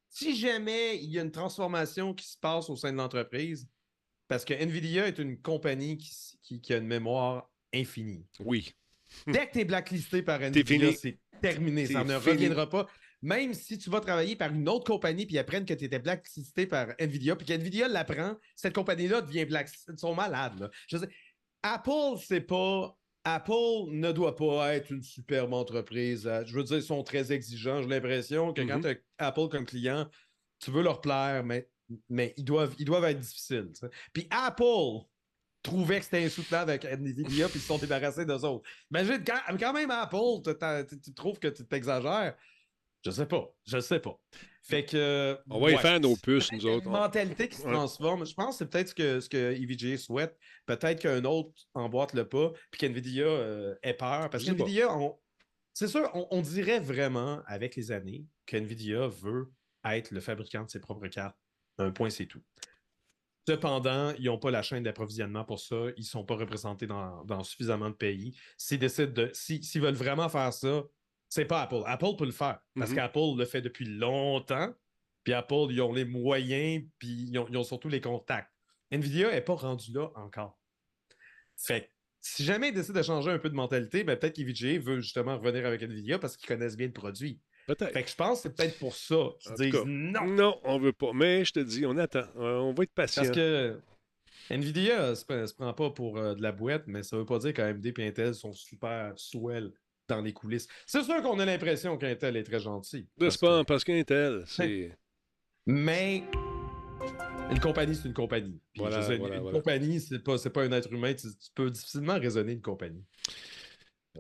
si jamais il y a une transformation qui se passe au sein de l'entreprise, parce que NVIDIA est une compagnie qui, s- qui- qui a une mémoire infinie. Oui. Dès que tu es blacklisté par NVIDIA, c'est terminé. Ça ne fini. reviendra pas. Même si tu vas travailler par une autre compagnie puis ils apprennent que tu étais blacklisté par NVIDIA, puis qu'NVIDIA l'apprend, cette compagnie-là devient blacklisté. Ils sont malades. là. Je Apple, c'est pas. Apple ne doit pas être une superbe entreprise. Euh, Je veux dire, ils sont très exigeants. J'ai l'impression que quand Mhm. tu as Apple comme client, tu veux leur plaire, mais, mais ils, doivent, ils doivent être difficiles. Puis Apple trouvait que c'était insoutenable avec NVIDIA, puis ils se sont débarrassés d'eux autres. Imagine, quand, quand même Apple, tu- trouves que tu t'exagères. Je sais pas. Je sais pas. Fait que. On va y faire nos puces, nous autres. Une mentalité qui se Ouais. transforme. Je pense que c'est peut-être ce que, ce que EVGA souhaite. Peut-être qu'un autre emboîte le pas, puis qu'NVIDIA euh, ait peur. Parce qu'NVIDIA, on... c'est sûr, on, on dirait vraiment, avec les années, qu'NVIDIA veut être le fabricant de ses propres cartes. Un point, c'est tout. Cependant, ils n'ont pas la chaîne d'approvisionnement pour ça. Ils ne sont pas représentés dans, dans suffisamment de pays. S'ils décident de. si- S'ils veulent vraiment faire ça, c'est pas Apple. Apple peut le faire. Parce Mhm. qu'Apple le fait depuis longtemps. Puis Apple, ils ont les moyens, puis ils ont, ils ont surtout les contacts. Nvidia n'est pas rendu là encore. Fait que, si jamais ils décident de changer un peu de mentalité, ben peut-être qu'EVGA veut justement revenir avec Nvidia parce qu'ils connaissent bien le produit. Peut-être. Fait que je pense que c'est peut-être pour ça qu'ils En tout disent cas, non. Non, on veut pas. Mais je te dis, on attend. Euh, on va être patient. Parce que Nvidia se, se prend pas pour euh, de la boîte, mais ça veut pas dire qu'AMD et Intel sont super swell dans les coulisses. C'est sûr qu'on a l'impression qu'Intel est très gentil. N'est-ce parce pas? que- Parce qu'Intel, c'est. Mais une compagnie, c'est une compagnie. Puis, Voilà, je sais, voilà, une voilà. compagnie, c'est pas, c'est pas un être humain. Tu, tu peux difficilement raisonner une compagnie.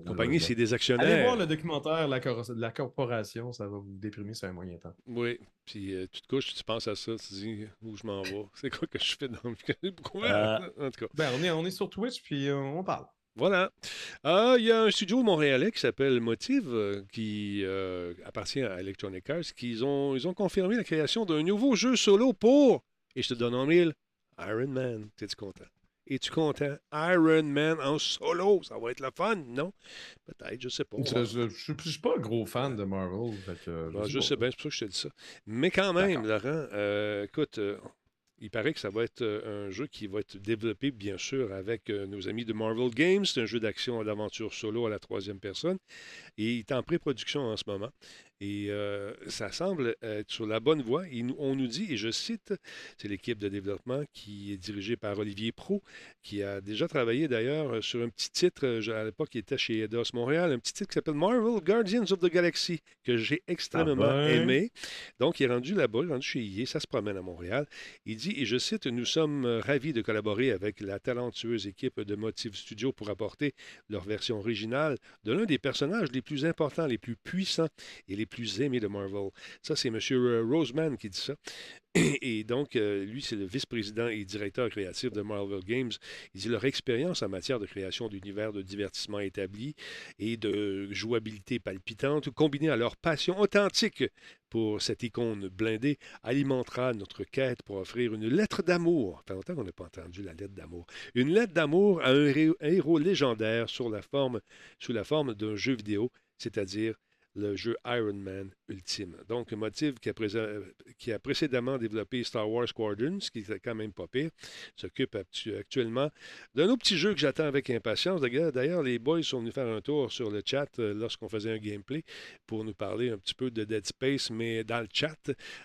La compagnie, c'est des Allez actionnaires. voir le documentaire La, cor- la corporation, ça va vous déprimer sur un moyen temps. Oui. Puis euh, tu te couches, tu penses à ça, tu te dis où je m'en vais? C'est quoi que je fais dans le. Pourquoi? Euh. En tout cas. Ben, on est, on est sur Twitch, puis euh, on parle. Voilà. Ah, Il y a un studio montréalais qui s'appelle Motive, qui euh, appartient à Electronic Arts, qui ils ont, ils ont confirmé la création d'un nouveau jeu solo pour, et je te donne en mille, Iron Man. T'es-tu content? Es-tu content? Iron Man en solo, ça va être le fun, non? Peut-être, je sais pas. Je, je suis- pas un gros fan de Marvel. que, je pas. sais bien, c'est pour ça que je te dis ça. Mais quand même, Laurent, euh, écoute, euh, il paraît que ça va être euh, un jeu qui va être développé, bien sûr, avec nos amis de Marvel Games. C'est un jeu d'action et d'aventure solo à la troisième personne. Et il est en pré-production en ce moment. Et euh, ça semble être sur la bonne voie. On nous dit, et je cite, c'est l'équipe de développement qui est dirigée par Olivier Pro, qui a déjà travaillé d'ailleurs euh, sur un petit titre, euh, à l'époque il était chez Eidos Montréal, un petit titre qui s'appelle Marvel Guardians of the Galaxy, que j'ai extrêmement Ah ben. aimé. Donc il est rendu là-bas, il est rendu chez EA, ça se promène à Montréal. Il dit, et je cite, Nous sommes ravis de collaborer avec la talentueuse équipe de Motive Studio pour apporter leur version originale de l'un des personnages les plus importants, les plus puissants et les plus aimés de Marvel. Ça, c'est M. Roseman qui dit ça. Et donc, euh, lui, c'est le vice-président et directeur créatif de Marvel Games. Il dit leur expérience en matière de création d'univers de divertissement établi et de jouabilité palpitante, combinée à leur passion authentique pour cette icône blindée, alimentera notre quête pour offrir une lettre d'amour. Ça fait longtemps qu'on n'a pas entendu la lettre d'amour. Une lettre d'amour à un héros, légendaire sous la forme d'un jeu vidéo, c'est-à-dire le jeu Iron Man Ultime. Donc, a, présé- qui a précédemment développé Star Wars Squadrons, ce qui était quand même pas pire, s'occupe actu- actuellement d'un autre petit jeu que j'attends avec impatience. D'ailleurs, D'ailleurs, les boys sont venus faire un tour sur le chat euh, lorsqu'on faisait un gameplay pour nous parler un petit peu de Dead Space, mais dans le chat.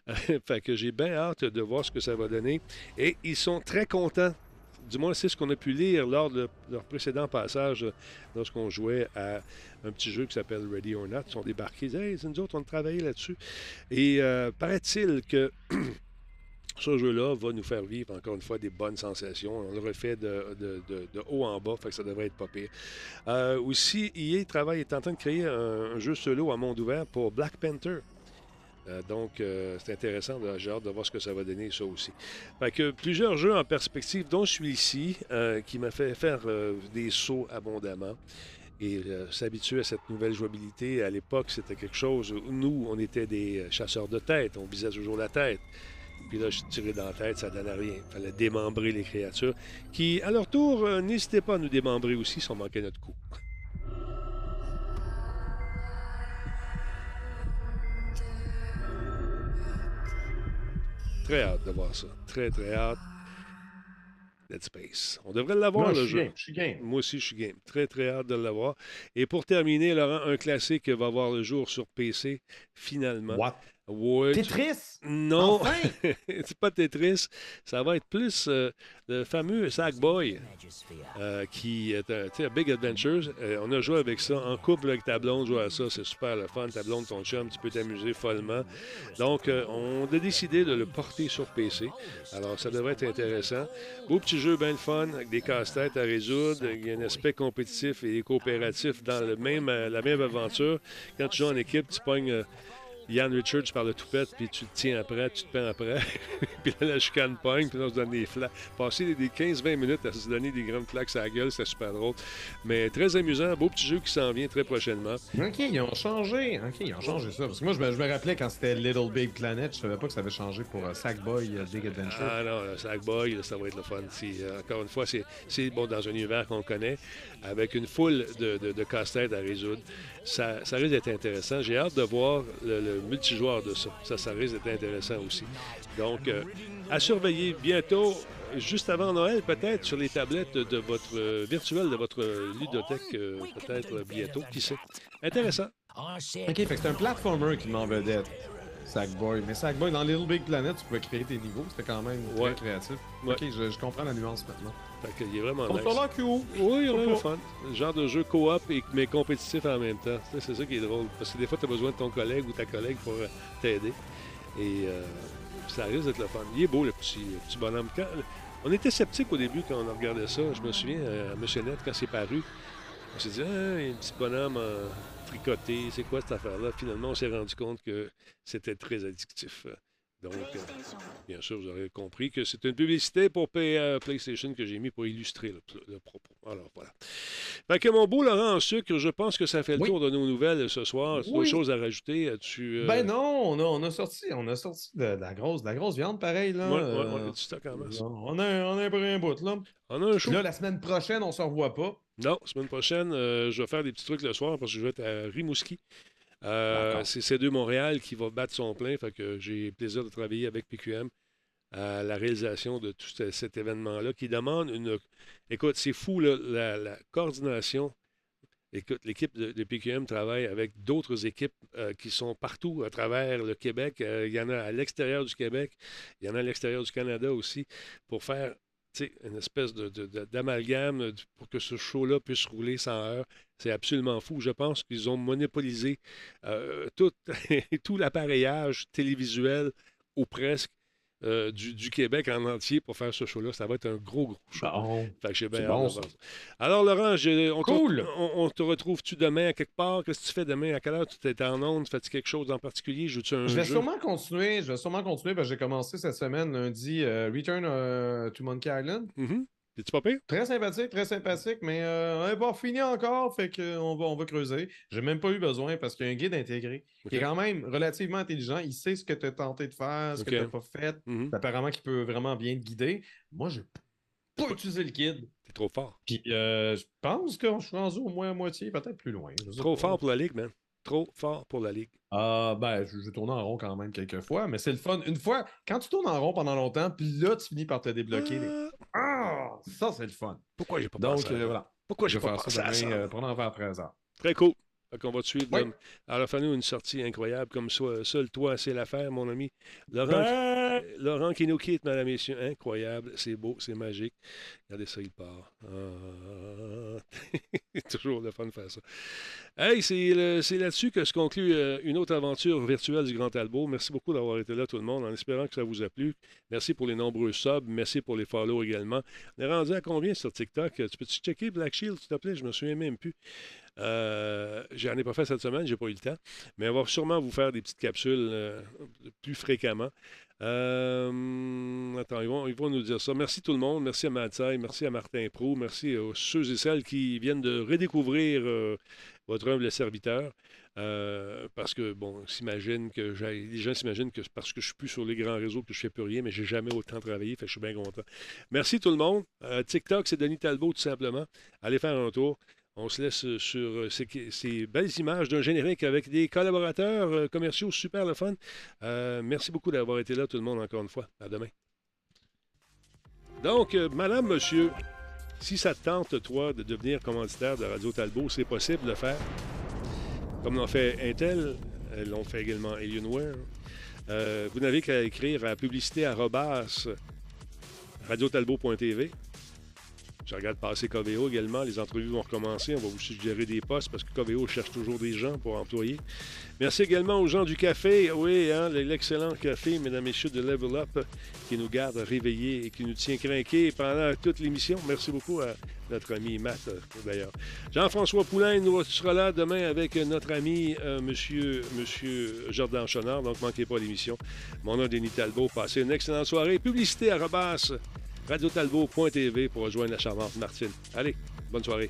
fait que j'ai bien hâte de voir ce que ça va donner. Et ils sont très contents. Du moins, c'est ce qu'on a pu lire lors de leur précédent passage euh, lorsqu'on jouait à un petit jeu qui s'appelle Ready or Not. Ils sont débarqués, ils disaient, Hey, nous autres, on là-dessus. Et euh, paraît-il que ce jeu-là va nous faire vivre encore une fois des bonnes sensations. On le refait de haut en bas, fait que ça devrait être pas pire. Euh, aussi, EA travaille, est en train de créer un, un jeu solo à monde ouvert pour Black Panther. Euh, donc, euh, c'est intéressant. de- voir ce que ça va donner, ça aussi. Fait que plusieurs jeux en perspective, dont celui-ci, euh, qui m'a fait faire des sauts abondamment et s'habituer à cette nouvelle jouabilité. À l'époque, c'était quelque chose où nous, on était des chasseurs de tête. On visait toujours la tête. Puis là, je tirais dans la tête, ça donnait rien. Il fallait démembrer les créatures qui, à leur tour, n'hésitaient pas à nous démembrer aussi si on manquait notre coup. Très hâte de voir ça. Très, très hâte. Dead Space. On devrait l'avoir, le je jeu. game, je suis game. Moi aussi, je suis game. Très, très hâte de l'avoir. Et pour terminer, Laurent, un classique va voir le jour sur PC, finalement. What? Ouais, tu- Tetris? Non, Enfin! c'est pas Tetris. Ça va être plus euh, le fameux Sackboy, euh, qui est un, tu sais, Big Adventures. Euh, on a joué avec ça en couple avec ta blonde, jouer à ça, c'est super le fun. Ta blonde, ton chum, tu peux t'amuser follement. Donc, euh, on a décidé de le porter sur PC. Alors, ça devrait être intéressant. Beau petit jeu, bien le fun, avec des casse-têtes à résoudre. Il y a un aspect compétitif et coopératif dans le même, la même aventure. Quand tu joues en équipe, tu pognes. Yann Richards par le toupette, puis tu te tiens après, tu te peins après. puis là, la chicane pogne, puis là, on se donne des flaques. Passer des 15-20 minutes à se donner des grandes flaques à la gueule, c'était super drôle. Mais très amusant, beau petit jeu qui s'en vient très prochainement. Ok, ils ont changé. Ok, ils ont changé ça. Parce que moi, je me, je me rappelais quand c'était Little Big Planet, je savais pas que ça avait changé pour euh, Sackboy euh, Big Adventure. Ah non, Sackboy, ça va être le fun. C'est, euh, encore une fois, c'est, c'est, bon dans un univers qu'on connaît, avec une foule de, de, de casse-têtes à résoudre. Ça, ça risque d'être intéressant. J'ai hâte de voir le, le multijoueur de ça. Ça, ça risque d'être intéressant aussi. Donc, euh, à surveiller bientôt, juste avant Noël, peut-être sur les tablettes de votre euh, virtuel, de votre ludothèque, euh, peut-être euh, bientôt, qui sait. Intéressant. Ok, fait que c'est un platformer qui m'en vedette. Sackboy. Mais Sackboy, dans Little Big Planet, tu pouvais créer tes niveaux. C'était quand même Ouais. très créatif. Ouais. Ok, je, je comprends la nuance maintenant. Fait il est vraiment On nice. que Oui, il le fun. Le genre de jeu coop et mais compétitif en même temps. Ça, C'est ça qui est drôle. Parce que des fois, tu as besoin de ton collègue ou ta collègue pour euh, t'aider. Et euh, ça risque d'être le fun. Il est beau, le petit, le petit bonhomme. Quand- on était sceptiques au début quand on regardait ça. Je me souviens, euh, à Monsieur Net, quand c'est paru, on s'est dit, ah, il y a un petit bonhomme euh, tricoté. C'est quoi cette affaire-là? Finalement, on s'est rendu compte que c'était très addictif. Donc, euh, bien sûr, vous aurez compris que c'est une publicité pour euh, PlayStation que j'ai mis pour illustrer le, le propos. Alors, voilà. Fait que mon beau Laurent en sucre, je pense que ça fait le Oui. tour de nos nouvelles ce soir. Tu as Oui. autre chose à rajouter? Tu, euh, Ben non, on a, on a sorti, on a sorti de, de la grosse, de la grosse viande pareil là. Ouais, ouais, ouais, du stock en masse. on a, on a pris un bout là. On a un show. Là, la semaine prochaine, on se revoit pas. Non, semaine prochaine, euh, je vais faire des petits trucs le soir parce que je vais être à Rimouski. Euh, c'est C2 Montréal qui va battre son plein. Fait que j'ai le plaisir de travailler avec PQM à la réalisation de tout ce- cet événement-là qui demande une. Écoute, c'est fou, là, la, la coordination. Écoute, l'équipe de, de PQM travaille avec d'autres équipes euh, qui sont partout à travers le Québec. Euh, il y en a à l'extérieur du Québec, il y en a à l'extérieur du Canada aussi, pour faire une espèce de- de- de- d'amalgame euh, pour que ce show-là puisse rouler sans heure. C'est absolument fou. Je pense qu'ils ont monopolisé euh, tout, tout l'appareillage télévisuel ou presque euh, du, du Québec en entier pour faire ce show-là. Ça va être un gros, gros show. Bon. Fait que bien bon, ça. Alors, Laurent, je- on, te- Cool. on, on te retrouve-tu demain à quelque part? Qu'est-ce que tu fais demain? À quelle heure tu t'es en onde? Fais-tu quelque chose en particulier? Joues-tu un Je vais jeu? sûrement continuer. Je vais sûrement continuer parce que j'ai commencé cette semaine lundi euh, Return euh, to Monkey Island. Mhm. Es-tu pas pire? Très sympathique, très sympathique, mais euh, on n'est pas fini encore, fait qu'on va, on va creuser. J'ai même pas eu besoin parce qu'il y a un guide intégré qui est quand même relativement intelligent. Il sait ce que tu as tenté de faire, ce que tu n'as pas fait. Mhm. Apparemment qu'il peut vraiment bien te guider. Moi, j'ai pas utilisé le guide. T'es trop fort. Puis euh, je pense que je suis rendu au moins à moitié, peut-être plus loin. je Trop fort pour la Ligue, man. Trop fort pour la Ligue. Ah, ben, je, je tourne en rond quand même quelques fois, mais c'est le fun. Une fois, quand tu tournes en rond pendant longtemps, puis là, tu finis par te débloquer. les- Ah, ça, c'est le fun. pourquoi j'ai pas Donc, pensé à euh, ça? voilà. Pourquoi Je j'ai pas faire pensé ça à ça? demain euh, pendant vers 13 h Très cool. Qu'on va te suivre. Oui. Alors, fais-nous une sortie incroyable comme ça. Seul toi, c'est l'affaire, mon ami. Laurent, Ben, Laurent qui nous quitte, mesdames et messieurs. Incroyable. C'est beau, c'est magique. Regardez ça, il part. Ah. toujours le fun de faire ça. Hey, c'est le- c'est là-dessus que se conclut euh, une autre aventure virtuelle du Grand Talbot. Merci beaucoup d'avoir été là, tout le monde, en espérant que ça vous a plu. Merci pour les nombreux subs. Merci pour les follow également. On est rendu à combien sur TikTok? Tu peux-tu checker Black Shield, s'il te plaît? Je me souviens même plus. Euh, J'en ai pas fait cette semaine, j'ai pas eu le temps. Mais on va sûrement vous faire des petites capsules euh, plus fréquemment. Euh, attends, ils vont, ils vont nous dire ça. Merci tout le monde. Merci à Mathieu, merci à Martin Pro, merci à ceux et celles qui viennent de redécouvrir euh, votre humble serviteur. Parce que, bon, s'imagine que les gens s'imaginent que parce que je suis plus sur les grands réseaux que je fais plus rien, mais j'ai jamais autant travaillé, fait que je suis bien content. Merci tout le monde. TikTok, c'est Denis Talbot, tout simplement. Allez faire un tour. On se laisse euh, sur euh, ces, belles images d'un générique avec des collaborateurs euh, commerciaux super le fun. Merci beaucoup d'avoir été là, tout le monde, encore une fois. À demain. Donc, madame, monsieur, si ça te tente, toi, de devenir commanditaire de Radio Talbot, c'est possible de le faire. Comme l'ont fait Intel, l'ont fait également Alienware. Vous n'avez qu'à écrire à publicité. Je regarde passer Coveo également. Les entrevues vont recommencer. On va vous suggérer des postes parce que Coveo cherche toujours des gens pour employer. Merci également aux gens du café. Oui, hein, l'excellent café, mesdames et messieurs, de Level Up qui nous garde réveillés et qui nous tient craqués pendant toute l'émission. Merci beaucoup à notre ami Matt, euh, d'ailleurs. Jean-François Poulain nous sera là demain avec notre ami euh, monsieur, Jordan Chonard. Donc, manquez pas l'émission. Mon nom est Denis Talbot. Passez une excellente soirée. Publicité à Robas, radiotalbot.tv pour rejoindre la charmante Martine. Allez, bonne soirée.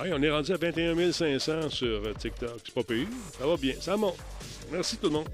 Ouais, on est rendu à 21 500 sur euh, TikTok. C'est pas pire. Ça va bien. Ça monte. Merci tout le monde.